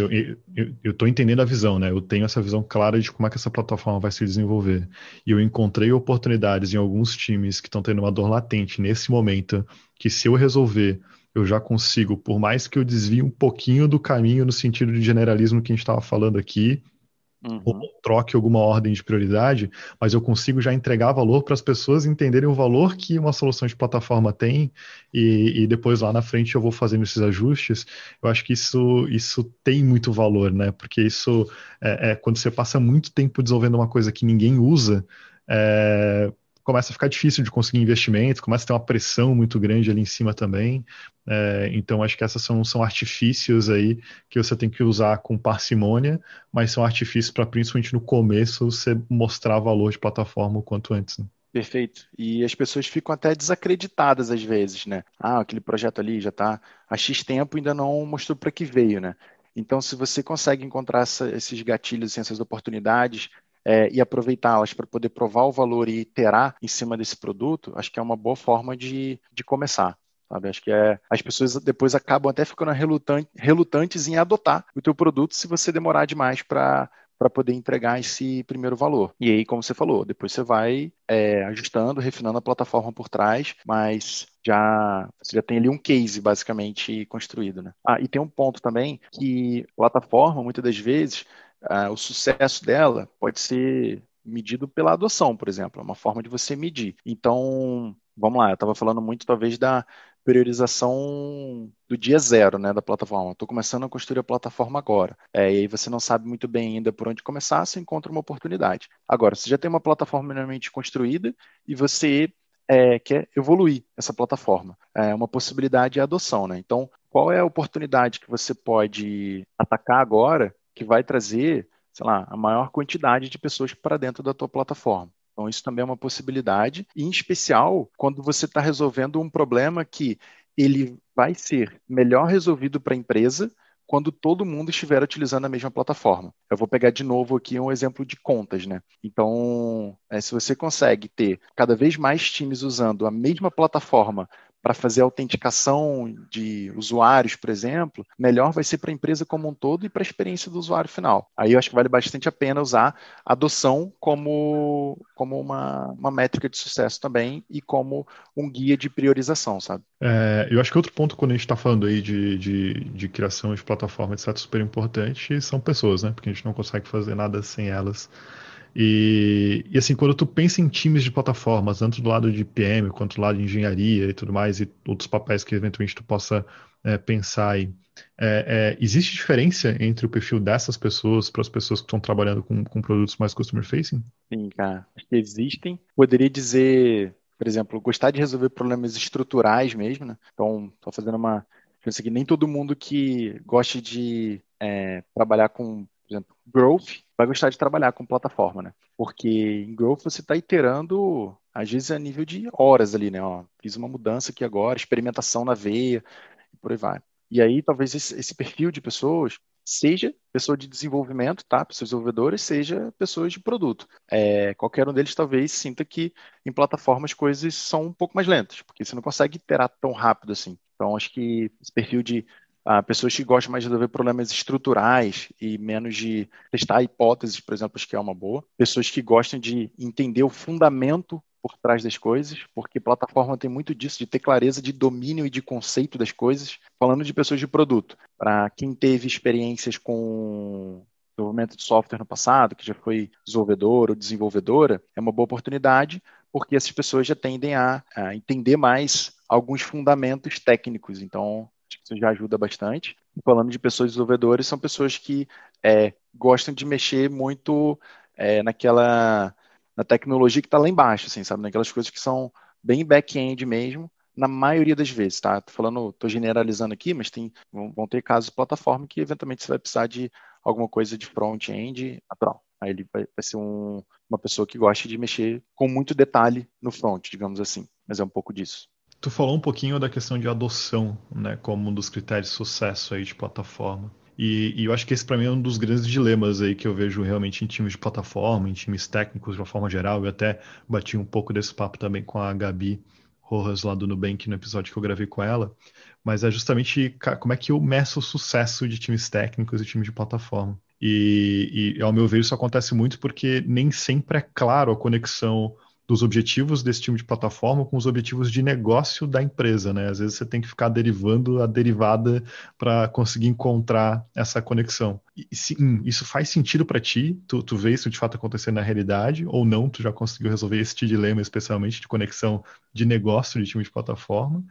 eu, tô entendendo a visão, né? Eu tenho essa visão clara de como é que essa plataforma vai se desenvolver. E eu encontrei oportunidades em alguns times que estão tendo uma dor latente nesse momento, que se eu resolver, eu já consigo, por mais que eu desvie um pouquinho do caminho no sentido de generalismo que a gente estava falando aqui, Uhum. ou troque alguma ordem de prioridade, mas eu consigo já entregar valor para as pessoas entenderem o valor que uma solução de plataforma tem e, e, depois lá na frente eu vou fazendo esses ajustes. Eu acho que isso, isso tem muito valor, né? Porque isso é, é quando você passa muito tempo desenvolvendo uma coisa que ninguém usa. É, começa a ficar difícil de conseguir investimento, começa a ter uma pressão muito grande ali em cima também. É, então, acho que essas são, são artifícios aí que você tem que usar com parcimônia, mas são artifícios para, principalmente no começo, você mostrar valor de plataforma o quanto antes. Né? Perfeito. E as pessoas ficam até desacreditadas às vezes, né? Ah, aquele projeto ali já está há X tempo e ainda não mostrou para que veio, né? Então, se você consegue encontrar essa, esses gatilhos, assim, essas oportunidades, é, e aproveitá-las para poder provar o valor e iterar em cima desse produto, acho que é uma boa forma de, de começar. Sabe? Acho que é, as pessoas depois acabam até ficando relutantes, relutantes em adotar o teu produto se você demorar demais para para poder entregar esse primeiro valor. E aí, como você falou, depois você vai é, ajustando, refinando a plataforma por trás, mas já você já tem ali um case basicamente construído, né? Ah, e tem um ponto também que plataforma muitas das vezes ah, o sucesso dela pode ser medido pela adoção, por exemplo, é uma forma de você medir. Então, vamos lá, eu estava falando muito talvez da priorização do dia zero né, da plataforma. Estou começando a construir a plataforma agora. É, e aí você não sabe muito bem ainda por onde começar, você encontra uma oportunidade. Agora, você já tem uma plataforma minimamente construída e você é, quer evoluir essa plataforma. É uma possibilidade de adoção. Né? Então, qual é a oportunidade que você pode atacar agora que vai trazer, sei lá, a maior quantidade de pessoas para dentro da tua plataforma. Então, isso também é uma possibilidade, e em especial quando você está resolvendo um problema que ele vai ser melhor resolvido para a empresa quando todo mundo estiver utilizando a mesma plataforma. Eu vou pegar de novo aqui um exemplo de contas, né? Então, é, se você consegue ter cada vez mais times usando a mesma plataforma para fazer autenticação de usuários, por exemplo, melhor vai ser para a empresa como um todo e para a experiência do usuário final. Aí eu acho que vale bastante a pena usar adoção como, como uma, uma métrica de sucesso também e como um guia de priorização, sabe? É, eu acho que outro ponto quando a gente está falando aí de, de, de, criação de plataforma, etc., super importante, são pessoas, né? Porque a gente não consegue fazer nada sem elas. E, e, assim, quando tu pensa em times de plataformas, tanto do lado de PM quanto do lado de engenharia e tudo mais, e outros papéis que eventualmente tu possa é, pensar aí, é, é, existe diferença entre o perfil dessas pessoas para as pessoas que estão trabalhando com, com produtos mais customer facing? Sim, cara, acho que existem. Poderia dizer, por exemplo, gostar de resolver problemas estruturais mesmo, né? Então, estou fazendo uma. Pensa que nem todo mundo que gosta de é, trabalhar com por exemplo, growth, vai gostar de trabalhar com plataforma, né? Porque em growth você está iterando, às vezes, a nível de horas ali, né? Ó, fiz uma mudança aqui agora, experimentação na veia, e por aí vai. E aí, talvez esse, esse perfil de pessoas seja pessoa de desenvolvimento, tá? Pessoas desenvolvedoras, seja pessoas de produto. É, qualquer um deles talvez sinta que em plataformas coisas são um pouco mais lentas, porque você não consegue iterar tão rápido assim. Então, acho que esse perfil de ah, pessoas que gostam mais de resolver problemas estruturais e menos de testar hipóteses, por exemplo, acho que é uma boa. Pessoas que gostam de entender o fundamento por trás das coisas, porque plataforma tem muito disso, de ter clareza de domínio e de conceito das coisas, falando de pessoas de produto. Para quem teve experiências com desenvolvimento de software no passado, que já foi desenvolvedor ou desenvolvedora, é uma boa oportunidade, porque essas pessoas já tendem a, a entender mais alguns fundamentos técnicos. Então, que isso já ajuda bastante. E falando de pessoas desenvolvedoras, são pessoas que é, gostam de mexer muito é, naquela na tecnologia que está lá embaixo, assim, sabe? Naquelas coisas que são bem back-end mesmo, na maioria das vezes, tá? Tô falando, tô generalizando aqui, mas tem, vão ter casos de plataforma que eventualmente você vai precisar de alguma coisa de front-end natural. Aí ele vai, vai ser um, uma pessoa que gosta de mexer com muito detalhe no front, digamos assim. Mas é um pouco disso. Tu falou um pouquinho da questão de adoção, né, como um dos critérios de sucesso aí de plataforma. E, e eu acho que esse para mim é um dos grandes dilemas aí que eu vejo realmente em times de plataforma, em times técnicos de uma forma geral. Eu até bati um pouco desse papo também com a Gabi Rojas lá do Nubank no episódio que eu gravei com ela. Mas é justamente como é que eu meço o sucesso de times técnicos e times de plataforma. E, e, ao meu ver, isso acontece muito porque nem sempre é claro a conexão dos objetivos desse time de plataforma com os objetivos de negócio da empresa, né? Às vezes você tem que ficar derivando a derivada para conseguir encontrar essa conexão. E, sim, isso faz sentido para ti? Tu, tu vê isso de fato acontecer na realidade ou não? Tu já conseguiu resolver esse dilema, especialmente de conexão de negócio de time de plataforma?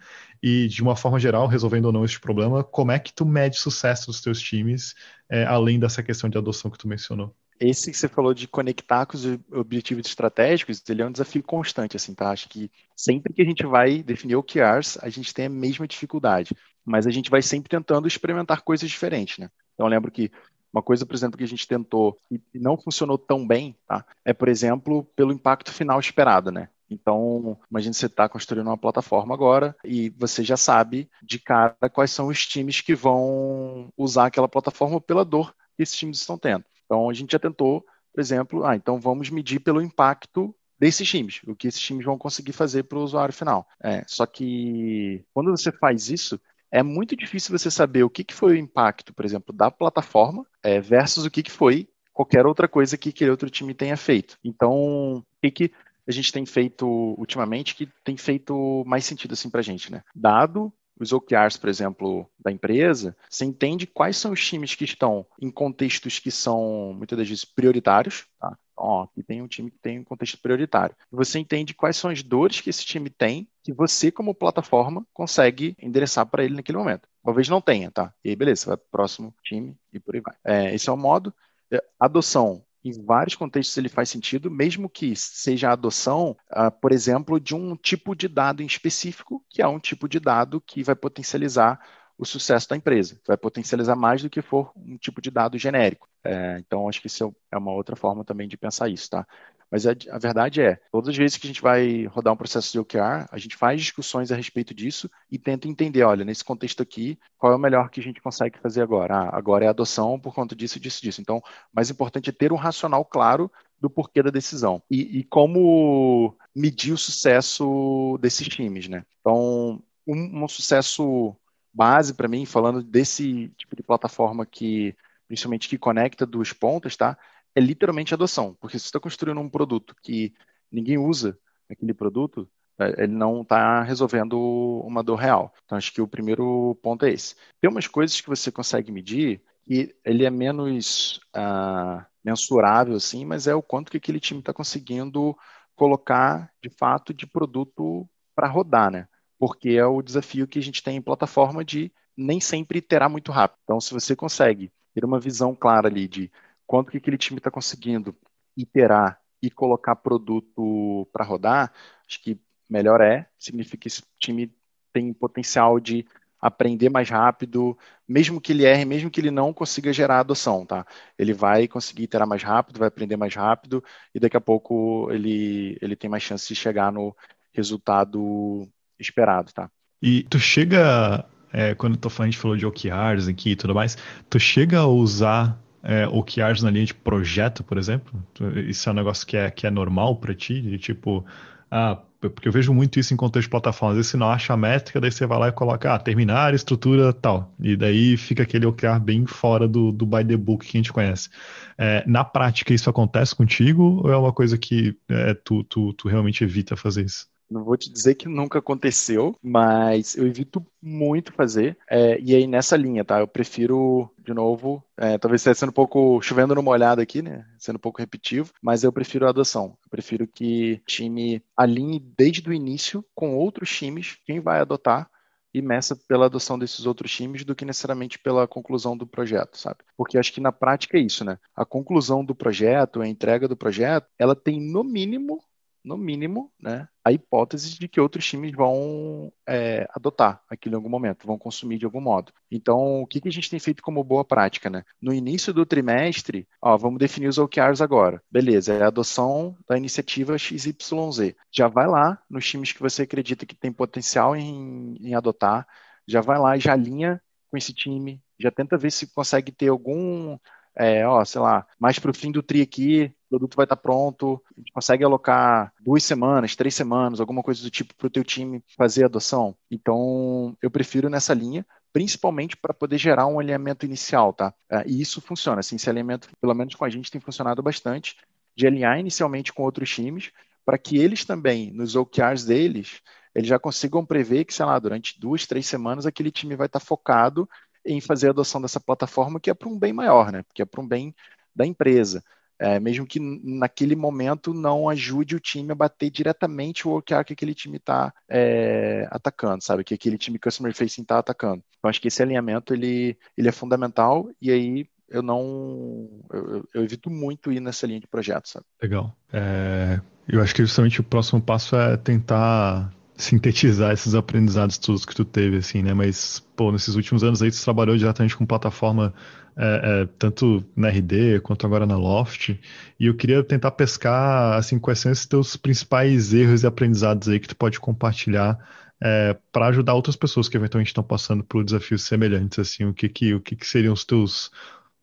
E de uma forma geral, resolvendo ou não esse problema, como é que tu mede sucesso dos teus times, é, além dessa questão de adoção que tu mencionou? Esse que você falou de conectar com os objetivos estratégicos, ele é um desafio constante, assim, tá? Acho que sempre que a gente vai definir OKRs, a gente tem a mesma dificuldade, mas a gente vai sempre tentando experimentar coisas diferentes, né? Então, eu lembro que uma coisa, por exemplo, que a gente tentou e não funcionou tão bem, tá? É, por exemplo, pelo impacto final esperado, né? Então, imagine você está construindo uma plataforma agora e você já sabe de cara quais são os times que vão usar aquela plataforma pela dor que esses times estão tendo. Então, a gente já tentou, por exemplo, ah, então vamos medir pelo impacto desses times, o que esses times vão conseguir fazer para o usuário final. É, só que quando você faz isso, é muito difícil você saber o que, que foi o impacto, por exemplo, da plataforma é, versus o que, que foi qualquer outra coisa que aquele outro time tenha feito. Então, o que, que a gente tem feito ultimamente que tem feito mais sentido assim para a gente, né? Dado os OKRs, por exemplo, da empresa, você entende quais são os times que estão em contextos que são, muitas das vezes, prioritários. Tá? Ó, aqui tem um time que tem um contexto prioritário. Você entende quais são as dores que esse time tem, que você, como plataforma, consegue endereçar para ele naquele momento. Talvez não tenha, tá? E aí, beleza, você vai para o próximo time e por aí vai. É, esse é o modo. É, adoção em vários contextos ele faz sentido, mesmo que seja a adoção, uh, por exemplo, de um tipo de dado em específico, que é um tipo de dado que vai potencializar o sucesso da empresa, vai potencializar mais do que for um tipo de dado genérico. É, então, acho que isso é uma outra forma também de pensar isso, tá? Mas a, a, verdade é, todas as vezes que a gente vai rodar um processo de OKR, a gente faz discussões a respeito disso e tenta entender, olha, nesse contexto aqui, qual é o melhor que a gente consegue fazer agora? Ah, agora é a adoção por conta disso, disso, disso. Então, o mais importante é ter um racional claro do porquê da decisão e, e como medir o sucesso desses times, né? Então, um, um sucesso base para mim, falando desse tipo de plataforma que, principalmente que conecta duas pontas, tá? É literalmente adoção, porque se você está construindo um produto que ninguém usa aquele produto, é, ele não está resolvendo uma dor real. Então, acho que o primeiro ponto é esse. Tem umas coisas que você consegue medir e ele é menos uh, mensurável, assim, mas é o quanto que aquele time está conseguindo colocar, de fato, de produto para rodar, né? Porque é o desafio que a gente tem em plataforma de nem sempre terá muito rápido. Então, se você consegue ter uma visão clara ali de quanto que aquele time está conseguindo iterar e colocar produto para rodar, acho que melhor é. Significa que esse time tem potencial de aprender mais rápido, mesmo que ele erre, mesmo que ele não consiga gerar adoção, tá? Ele vai conseguir iterar mais rápido, vai aprender mais rápido e daqui a pouco ele, ele tem mais chance de chegar no resultado esperado, tá? E tu chega é, quando tô falando, a gente falou de OKRs aqui e tudo mais, tu chega a usar é, OKRs na linha de projeto, por exemplo? Isso é um negócio que é, que é normal para ti? De, tipo, ah, porque eu vejo muito isso em contexto de plataforma. Às vezes você não acha a métrica, daí você vai lá e coloca, ah, terminar, estrutura, tal. E daí fica aquele OKR bem fora do, do by the book que a gente conhece. É, na prática, isso acontece contigo ou é uma coisa que é, tu, tu, tu realmente evita fazer isso? Não vou te dizer que nunca aconteceu, mas eu evito muito fazer. É, e aí, nessa linha, tá? Eu prefiro, de novo, é, talvez esteja sendo um pouco chovendo no molhado aqui, né? Sendo um pouco repetitivo, mas eu prefiro a adoção. Eu prefiro que o time alinhe desde o início com outros times quem vai adotar e meça pela adoção desses outros times do que necessariamente pela conclusão do projeto, sabe? Porque acho que na prática é isso, né? A conclusão do projeto, a entrega do projeto, ela tem no mínimo no mínimo, né, a hipótese de que outros times vão é, adotar aquilo em algum momento, vão consumir de algum modo. Então, o que, que a gente tem feito como boa prática? Né? No início do trimestre, ó, vamos definir os OKRs agora. Beleza, é a adoção da iniciativa XYZ. Já vai lá nos times que você acredita que tem potencial em, em adotar, já vai lá e já alinha com esse time, já tenta ver se consegue ter algum é, ó, sei lá, mais para o fim do tri aqui, o produto vai estar tá pronto, a gente consegue alocar duas semanas, três semanas, alguma coisa do tipo para o teu time fazer a adoção. Então, eu prefiro nessa linha, principalmente para poder gerar um alinhamento inicial, tá? É, e isso funciona, assim, esse alinhamento, pelo menos com a gente, tem funcionado bastante, de alinhar inicialmente com outros times, para que eles também, nos OKRs deles, eles já consigam prever que, sei lá, durante duas, três semanas, aquele time vai estar tá focado em fazer a adoção dessa plataforma, que é para um bem maior, né? Que é para um bem da empresa. É, mesmo que naquele momento não ajude o time a bater diretamente o OKR que aquele time está é, atacando, sabe? Que aquele time customer facing está atacando. Então acho que esse alinhamento ele, ele é fundamental e aí eu não eu, eu evito muito ir nessa linha de projeto, sabe? Legal. É, eu acho que justamente o próximo passo é tentar sintetizar esses aprendizados todos que tu teve, assim, né? Mas, pô, nesses últimos anos aí tu trabalhou diretamente com plataforma é, é, tanto na RD quanto agora na Loft, e eu queria tentar pescar, assim, quais são esses teus principais erros e aprendizados aí que tu pode compartilhar é, para ajudar outras pessoas que eventualmente estão passando por desafios semelhantes, assim, o que que, o que, que seriam os teus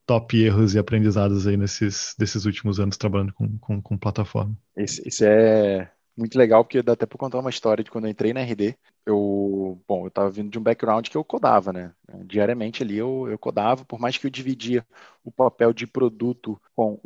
top erros e aprendizados aí nesses desses últimos anos trabalhando com, com, com plataforma? Esse é muito legal, porque dá até para contar uma história de quando eu entrei na RD. Eu, bom, eu estava vindo de um background que eu codava, né? Diariamente ali eu, eu codava, por mais que eu dividia o papel de produto com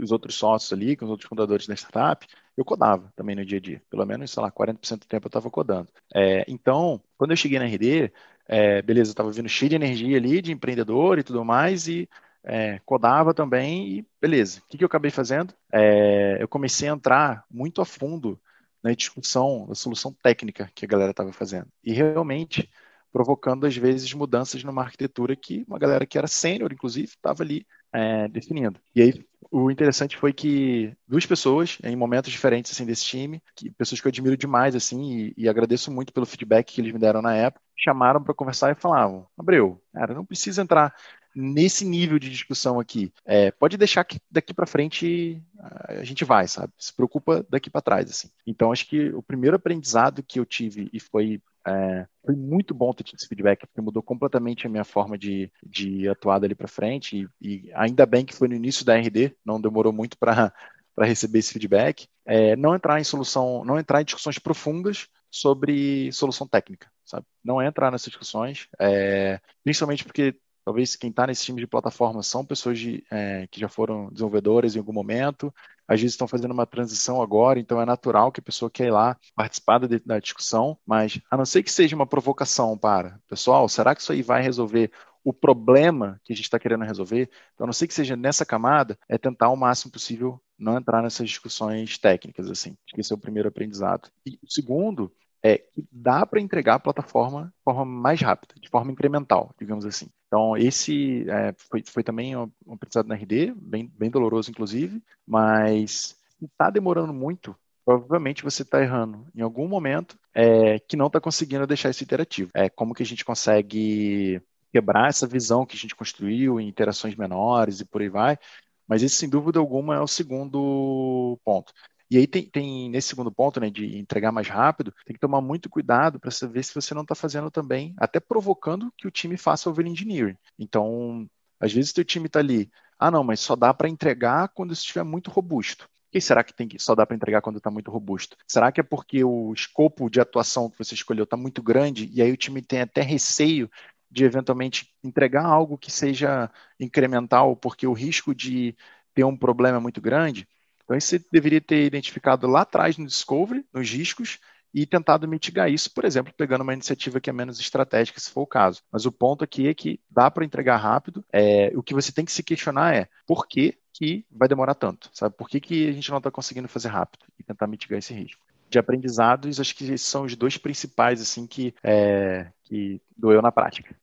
os outros sócios ali, com os outros fundadores da startup, eu codava também no dia a dia. Pelo menos, sei lá, 40% do tempo eu estava codando. É, então, quando eu cheguei na RD, é, beleza, eu estava vindo cheio de energia ali, de empreendedor e tudo mais, e é, codava também e beleza. O que, que eu acabei fazendo? É, eu comecei a entrar muito a fundo na discussão da solução técnica que a galera estava fazendo. E realmente provocando, às vezes, mudanças numa arquitetura que uma galera que era sênior, inclusive, estava ali é, definindo. E aí, o interessante foi que duas pessoas, em momentos diferentes assim, desse time, que, pessoas que eu admiro demais assim, e, e agradeço muito pelo feedback que eles me deram na época, chamaram para conversar e falavam: Abreu, cara, não precisa entrar nesse nível de discussão aqui. É, pode deixar que daqui para frente a gente vai, sabe? Se preocupa daqui para trás, assim. Então, acho que o primeiro aprendizado que eu tive e foi é, foi muito bom ter tido esse feedback, porque mudou completamente a minha forma de, de atuar dali para frente. E, e, ainda bem que foi no início da RD, não demorou muito para receber esse feedback. É, não entrar em solução, não entrar em discussões profundas sobre solução técnica, sabe? Não entrar nessas discussões, é, principalmente porque Talvez quem está nesse time de plataforma são pessoas de, é, que já foram desenvolvedoras em algum momento, às vezes estão fazendo uma transição agora, então é natural que a pessoa queira ir lá participar da, da discussão, mas a não ser que seja uma provocação para, pessoal, será que isso aí vai resolver o problema que a gente está querendo resolver? Então, a não ser que seja nessa camada, é tentar o máximo possível não entrar nessas discussões técnicas, assim. Esse é o primeiro aprendizado. E o segundo é que dá para entregar a plataforma de forma mais rápida, de forma incremental, digamos assim. Então, esse é, foi, foi também um, aprendizado na RD, bem, bem doloroso, inclusive, mas está demorando muito, provavelmente você está errando em algum momento é, que não está conseguindo deixar isso iterativo. É como que a gente consegue quebrar essa visão que a gente construiu em interações menores e por aí vai, mas esse, sem dúvida alguma, é o segundo ponto. E aí tem, tem nesse segundo ponto, né, de entregar mais rápido, tem que tomar muito cuidado para ver se você não está fazendo também, até provocando que o time faça over engineering. Então, às vezes o time está ali, ah não, mas só dá para entregar quando estiver muito robusto. Que será que tem que só dá para entregar quando está muito robusto? Será que é porque o escopo de atuação que você escolheu está muito grande e aí o time tem até receio de eventualmente entregar algo que seja incremental, porque o risco de ter um problema é muito grande? Então, isso você deveria ter identificado lá atrás no Discovery, nos riscos, e tentado mitigar isso, por exemplo, pegando uma iniciativa que é menos estratégica, se for o caso. Mas o ponto aqui é que dá para entregar rápido. É, o que você tem que se questionar é por que, que vai demorar tanto? Sabe? Por que, que a gente não está conseguindo fazer rápido e tentar mitigar esse risco? de aprendizados, acho que são os dois principais, assim, que, é, que doeu na prática.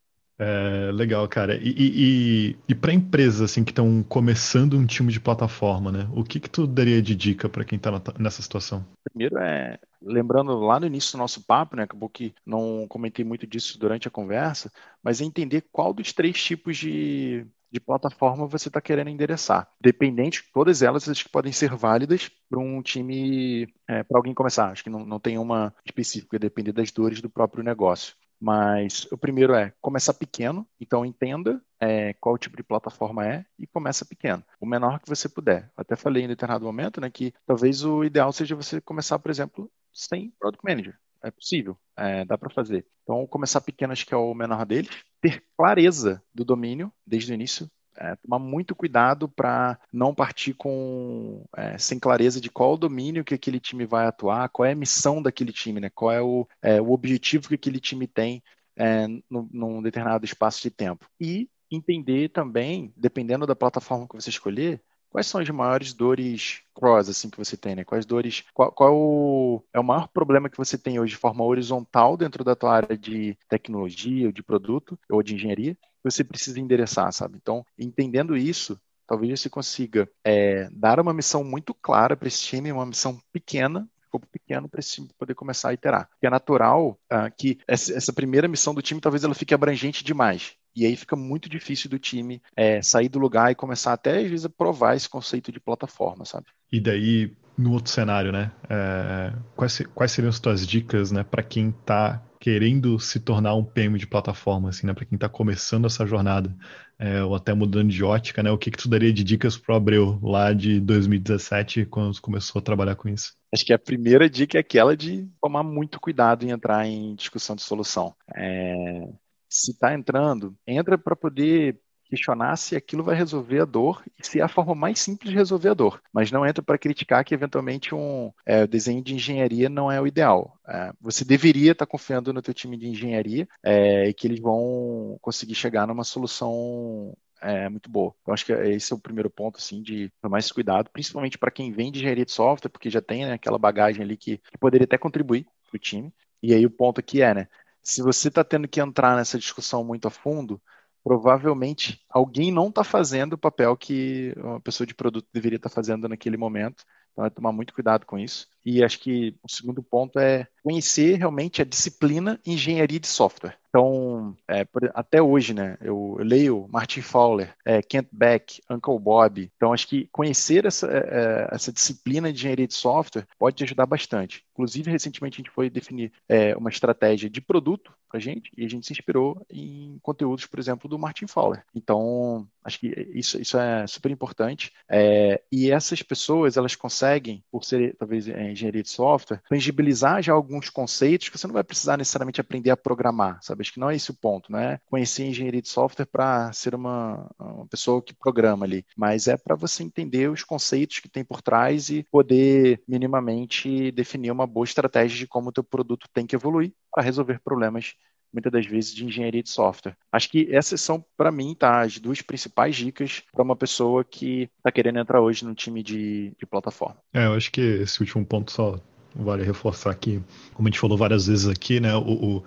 É, legal, cara. E, e, e para empresas assim que estão começando um time de plataforma, né? O que que tu daria de dica para quem está nessa situação? Primeiro é lembrando lá no início do nosso papo, né? Acabou que não comentei muito disso durante a conversa, mas é entender qual dos três tipos de de plataforma você está querendo endereçar. Dependente, todas elas acho que podem ser válidas para um time, é, para alguém começar. Acho que não, não tem uma específica, depender das dores do próprio negócio. Mas o primeiro é começar pequeno, então entenda é, qual tipo de plataforma é e começa pequeno, o menor que você puder. Até falei em determinado momento né, que talvez o ideal seja você começar, por exemplo, sem Product Manager. É possível, é, dá para fazer. Então, começar pequeno acho que é o menor deles. Ter clareza do domínio desde o início, é, tomar muito cuidado para não partir com é, sem clareza de qual o domínio que aquele time vai atuar, qual é a missão daquele time, né? qual é o, é, o objetivo que aquele time tem é, no, num determinado espaço de tempo. E entender também, dependendo da plataforma que você escolher, quais são as maiores dores cross assim que você tem, né? Quais dores, qual, qual é, o, é o maior problema que você tem hoje de forma horizontal dentro da tua área de tecnologia, ou de produto ou de engenharia? Você precisa endereçar, sabe? Então, entendendo isso, talvez você consiga é, dar uma missão muito clara para esse time, uma missão pequena, escopo pequeno para esse time poder começar a iterar. Porque é natural uh, que essa, essa, primeira missão do time talvez ela fique abrangente demais. E aí fica muito difícil do time é, sair do lugar e começar até às vezes a provar esse conceito de plataforma, sabe? E daí, no outro cenário, né? É, quais, quais seriam as tuas dicas, né, para quem está querendo se tornar um PM de plataforma, assim, né? Para quem está começando essa jornada, é, ou até mudando de ótica, né? O que, que tu daria de dicas pro Abreu lá de 2017, quando começou a trabalhar com isso? Acho que a primeira dica é aquela de tomar muito cuidado em entrar em discussão de solução. É, se está entrando, entra para poder questionar se aquilo vai resolver a dor e se é a forma mais simples de resolver a dor. Mas não entra para criticar que eventualmente um é, desenho de engenharia não é o ideal. É, você deveria estar tá confiando no teu time de engenharia é, e que eles vão conseguir chegar numa solução é muito boa. Então, acho que esse é o primeiro ponto, assim, de tomar esse cuidado, principalmente para quem vem de engenharia de software, porque já tem né, aquela bagagem ali que, que poderia até contribuir para o time. E aí o ponto aqui é, né, se você está tendo que entrar nessa discussão muito a fundo, provavelmente alguém não está fazendo o papel que uma pessoa de produto deveria estar tá fazendo naquele momento. Então, é tomar muito cuidado com isso. E acho que o segundo ponto é conhecer realmente a disciplina engenharia de software. Então, é, até hoje, né, eu, leio Martin Fowler, é, Kent Beck, Uncle Bob. Então, acho que conhecer essa, é, é, essa disciplina de engenharia de software pode te ajudar bastante. Inclusive, recentemente a gente foi definir é, uma estratégia de produto para a gente e a gente se inspirou em conteúdos, por exemplo, do Martin Fowler. Então, acho que isso, isso é super importante. É, e essas pessoas, elas conseguem, por ser talvez engenharia de software, tangibilizar já alguns conceitos que você não vai precisar necessariamente aprender a programar, sabe? Acho que não é esse o ponto, não é conhecer engenharia de software para ser uma, uma pessoa que programa ali, mas é para você entender os conceitos que tem por trás e poder minimamente definir uma boa estratégia de como o teu produto tem que evoluir para resolver problemas muitas das vezes de engenharia de software. Acho que essas são, para mim, tá, as duas principais dicas para uma pessoa que está querendo entrar hoje no time de, de plataforma. É, eu acho que esse último ponto só vale reforçar aqui, como a gente falou várias vezes aqui, né, o, o,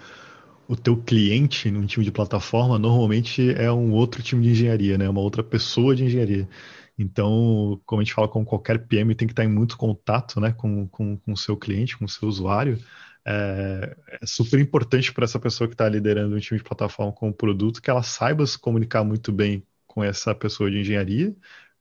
o teu cliente num time de plataforma normalmente é um outro time de engenharia, né, uma outra pessoa de engenharia. Então, como a gente fala com qualquer PM, tem que estar em muito contato né, com, com, com o seu cliente, com o seu usuário. É, é super importante para essa pessoa que está liderando um time de plataforma com o produto que ela saiba se comunicar muito bem com essa pessoa de engenharia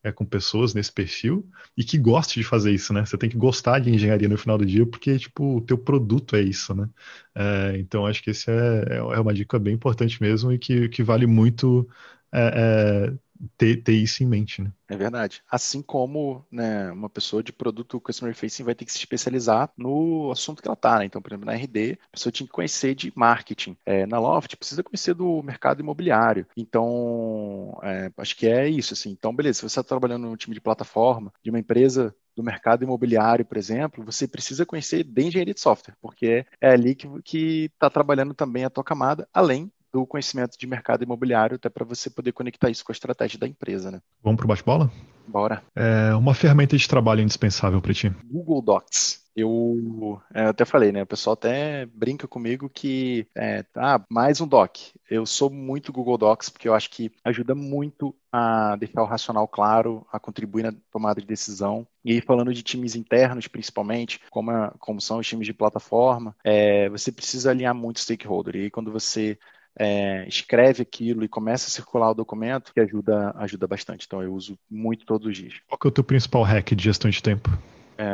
é, com pessoas nesse perfil e que goste de fazer isso, né? Você tem que gostar de engenharia no final do dia, porque, tipo, o teu produto é isso, né? É, então, acho que esse é, é uma dica bem importante mesmo e que, que vale muito é, é ter, ter isso em mente, né? É verdade. Assim como né, uma pessoa de produto customer facing vai ter que se especializar no assunto que ela está, né? Então, por exemplo, na RD, a pessoa tinha que conhecer de marketing. É, na Loft, precisa conhecer do mercado imobiliário. Então, é, acho que é isso, assim. Então, beleza, se você está trabalhando no time de plataforma de uma empresa do mercado imobiliário, por exemplo, você precisa conhecer de engenharia de software, porque é ali que está trabalhando também a tua camada, além do conhecimento de mercado imobiliário, até para você poder conectar isso com a estratégia da empresa, né? Vamos para o bate-bola? Bora. É uma ferramenta de trabalho indispensável para ti. Google Docs. Eu, é, eu, até falei, né? O pessoal até brinca comigo que, é, ah, mais um doc. Eu sou muito Google Docs porque eu acho que ajuda muito a deixar o racional claro, a contribuir na tomada de decisão. E aí, falando de times internos, principalmente, como, a, como são os times de plataforma, é, você precisa alinhar muito stakeholder. E aí, quando você é, escreve aquilo e começa a circular o documento, que ajuda, ajuda bastante. Então eu uso muito todos os dias. Qual que é o teu principal hack de gestão de tempo? É,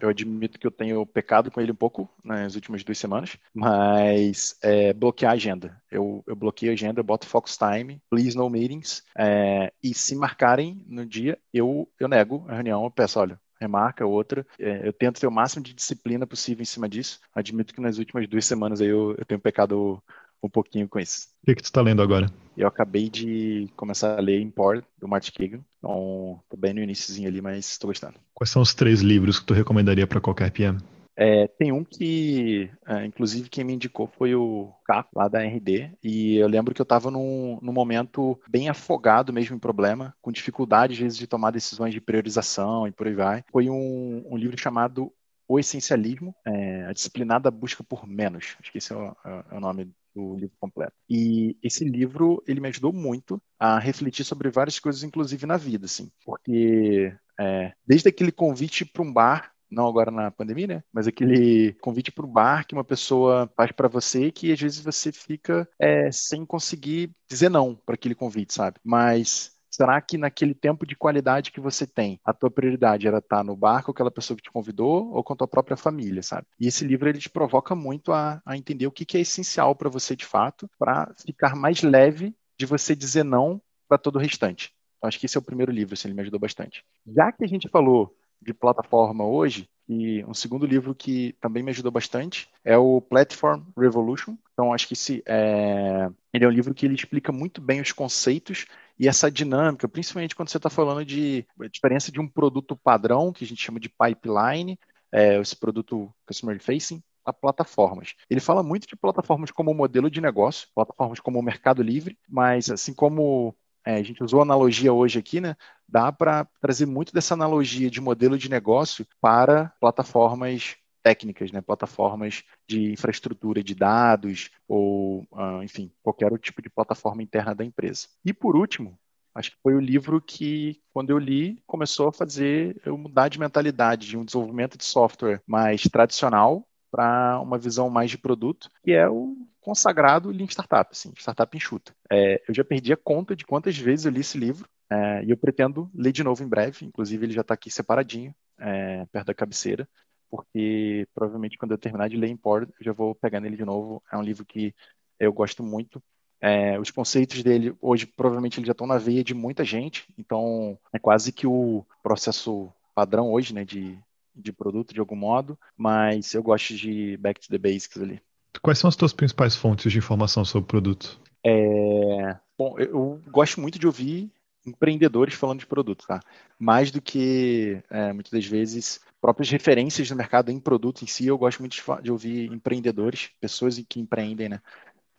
eu admito que eu tenho pecado com ele um pouco nas últimas duas semanas, mas é, bloquear a agenda. Eu, eu bloqueio a agenda, eu boto focus time, please no meetings, é, e se marcarem no dia, eu, eu nego a reunião, eu peço, olha, remarca outra. É, eu tento ter o máximo de disciplina possível em cima disso. Admito que nas últimas duas semanas aí eu, eu tenho pecado um pouquinho com isso. O que, que tu está lendo agora? Eu acabei de começar a ler Import, do Martin Kagan. Então, tô bem no iníciozinho ali, mas estou gostando. Quais são os três livros que tu recomendaria para qualquer PM? É, tem um que, é, inclusive, quem me indicou foi o Capo, lá da RD, e eu lembro que eu estava num, num momento bem afogado mesmo em problema, com dificuldade, às vezes, de tomar decisões de priorização e por aí vai. Foi um, um livro chamado O Essencialismo, é, a disciplinada busca por menos. Acho que esse é o, é o nome do livro completo. E esse livro, ele me ajudou muito a refletir sobre várias coisas, inclusive na vida, assim. Porque é, desde aquele convite para um bar não agora na pandemia, né? Mas aquele convite para o bar que uma pessoa faz para você que às vezes você fica é, sem conseguir dizer não para aquele convite, sabe? Mas Será que naquele tempo de qualidade que você tem, a tua prioridade era estar no bar com aquela pessoa que te convidou ou com a tua própria família, sabe? E esse livro ele te provoca muito a, a entender o que, que é essencial para você de fato, para ficar mais leve de você dizer não para todo o restante. Então, acho que esse é o primeiro livro, assim, ele me ajudou bastante. Já que a gente falou de plataforma hoje, e um segundo livro que também me ajudou bastante é o Platform Revolution. Então, acho que esse é... ele é um livro que ele explica muito bem os conceitos e essa dinâmica, principalmente quando você está falando de diferença de um produto padrão, que a gente chama de pipeline, é, esse produto customer facing, a plataformas. Ele fala muito de plataformas como modelo de negócio, plataformas como o Mercado Livre, mas assim como é, a gente usou analogia hoje aqui, né? Dá para trazer muito dessa analogia de modelo de negócio para plataformas técnicas, né? Plataformas de infraestrutura de dados ou, uh, enfim, qualquer outro tipo de plataforma interna da empresa. E por último, acho que foi o livro que, quando eu li, começou a fazer eu mudar de mentalidade de um desenvolvimento de software mais tradicional para uma visão mais de produto, que é o consagrado Lean Startup, assim, Startup enxuta. É, eu já perdi a conta de quantas vezes eu li esse livro é, e eu pretendo ler de novo em breve, inclusive ele já está aqui separadinho, é, perto da cabeceira, porque provavelmente quando eu terminar de ler Import, eu já vou pegar nele de novo. É um livro que eu gosto muito. É, os conceitos dele, hoje, provavelmente, eles já estão na veia de muita gente, então é quase que o processo padrão hoje, né, de de produto de algum modo, mas eu gosto de back to the basics ali. Quais são as tuas principais fontes de informação sobre o produto? É... Bom, eu gosto muito de ouvir empreendedores falando de produto, tá? Mais do que, é, muitas das vezes, próprias referências no mercado em produto em si, eu gosto muito de, de ouvir empreendedores, pessoas que empreendem, né?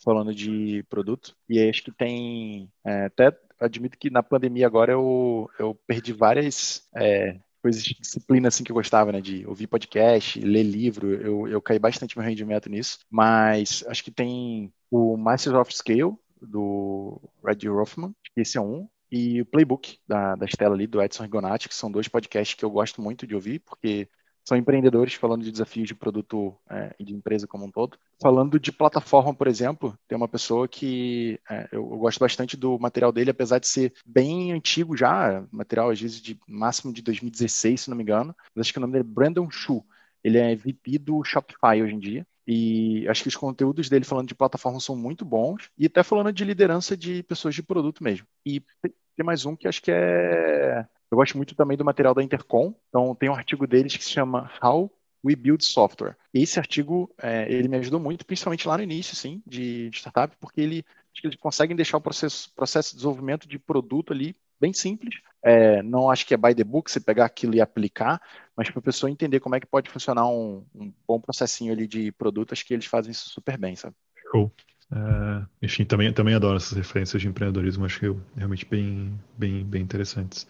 Falando de produto. E acho que tem. É, até admito que na pandemia agora eu, eu perdi várias é, coisas de disciplina assim que eu gostava, né? De ouvir podcast, ler livro. Eu, eu caí bastante meu rendimento nisso. Mas acho que tem o Masters of Scale, do Red Rothman, esse é um. E o Playbook, da, da Estela ali, do Edson Rigonati, que são dois podcasts que eu gosto muito de ouvir, porque são empreendedores falando de desafios de produto é, e de empresa como um todo. Falando de plataforma, por exemplo, tem uma pessoa que é, eu, eu, gosto bastante do material dele, apesar de ser bem antigo já, material às vezes de máximo de 2016, se não me engano. Mas acho que o nome dele é Brandon Shu. Ele é VP do Shopify hoje em dia. E acho que os conteúdos dele falando de plataforma são muito bons. E até falando de liderança de pessoas de produto mesmo. E tem mais um que acho que é. Eu gosto muito também do material da Intercom. Então, tem um artigo deles que se chama How We Build Software. Esse artigo, é, ele me ajudou muito, principalmente lá no início, sim, de, de startup, porque ele, acho que eles conseguem deixar o processo, processo de desenvolvimento de produto ali bem simples. É, não acho que é by the book você pegar aquilo e aplicar, mas para a pessoa entender como é que pode funcionar um, um, bom processinho ali de produto, acho que eles fazem isso super bem, sabe? Show. É, enfim, também, também adoro essas referências de empreendedorismo, acho que realmente bem, bem, bem interessantes.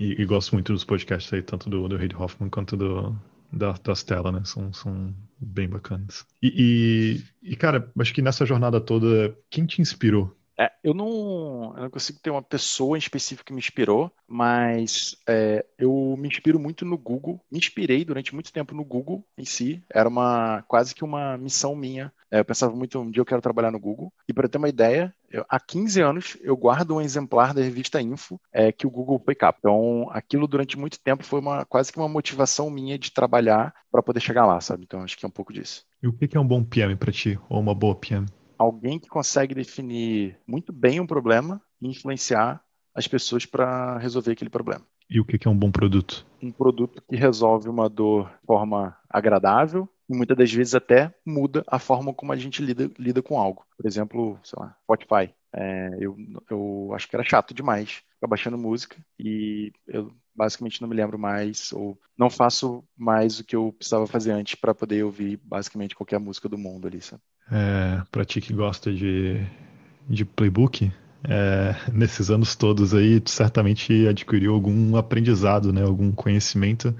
E, e, gosto muito dos podcasts aí, tanto do, do Reid Hoffman quanto do, da, das telas, né? São, são bem bacanas. E, e, e, cara, acho que nessa jornada toda, quem te inspirou é, eu, não, eu não consigo ter uma pessoa em específico que me inspirou, mas é, eu me inspiro muito no Google. Me inspirei durante muito tempo no Google em si. Era uma quase que uma missão minha. É, eu pensava muito, um dia eu quero trabalhar no Google. E para ter uma ideia, eu, há 15 anos eu guardo um exemplar da revista Info é, que o Google foi capa. Então, aquilo durante muito tempo foi uma quase que uma motivação minha de trabalhar para poder chegar lá, sabe? Então, acho que é um pouco disso. E o que é um bom PM para ti, ou uma boa PM? alguém que consegue definir muito bem um problema e influenciar as pessoas para resolver aquele problema. E o que é um bom produto? Um produto que resolve uma dor de forma agradável e muitas das vezes até muda a forma como a gente lida, lida com algo. Por exemplo, sei lá, Spotify. É, eu, eu acho que era chato demais ficar baixando música e eu basicamente não me lembro mais ou não faço mais o que eu precisava fazer antes para poder ouvir basicamente qualquer música do mundo ali, sabe? é, para ti que gosta de, de playbook, é, nesses anos todos aí, certamente adquiriu algum aprendizado, né, algum conhecimento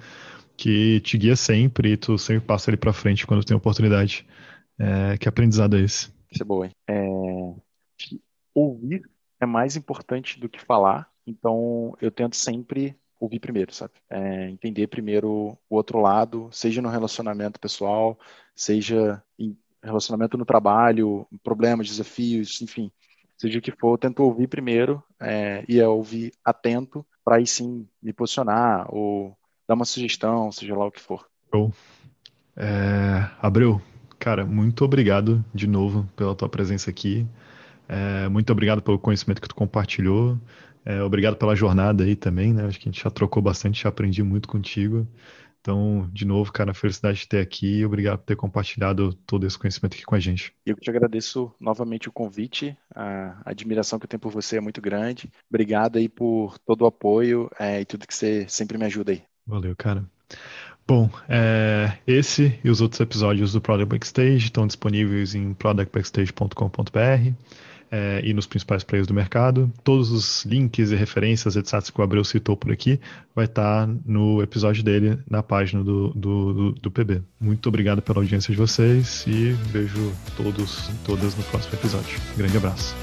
que te guia sempre e tu sempre passa ele para frente quando tem oportunidade. É, que aprendizado é esse? Isso é bom, hein? É, ouvir é mais importante do que falar, então eu tento sempre ouvir primeiro, sabe? É, entender primeiro o outro lado, seja no relacionamento pessoal, seja em relacionamento no trabalho, problemas, desafios, enfim, seja o que for, eu tento ouvir primeiro é, e é ouvir atento para aí sim me posicionar ou dar uma sugestão, seja lá o que for. Show. É, Abreu, cara, muito obrigado de novo pela tua presença aqui. É, muito obrigado pelo conhecimento que tu compartilhou. É, obrigado pela jornada aí também, né? Acho que a gente já trocou bastante, já aprendi muito contigo. Então, de novo, cara, felicidade de ter aqui e obrigado por ter compartilhado todo esse conhecimento aqui com a gente. Eu te agradeço novamente o convite, a admiração que eu tenho por você é muito grande. Obrigado aí por todo o apoio é, e tudo que você sempre me ajuda aí. Valeu, cara. Bom, é, esse e os outros episódios do Product Backstage estão disponíveis em productbackstage.com.br é, e nos principais players do mercado. Todos os links e referências, etc., que o Abreu citou por aqui, vai estar tá no episódio dele, na página do, do, do, do PB. Muito obrigado pela audiência de vocês e vejo todos e todas no próximo episódio. Grande abraço.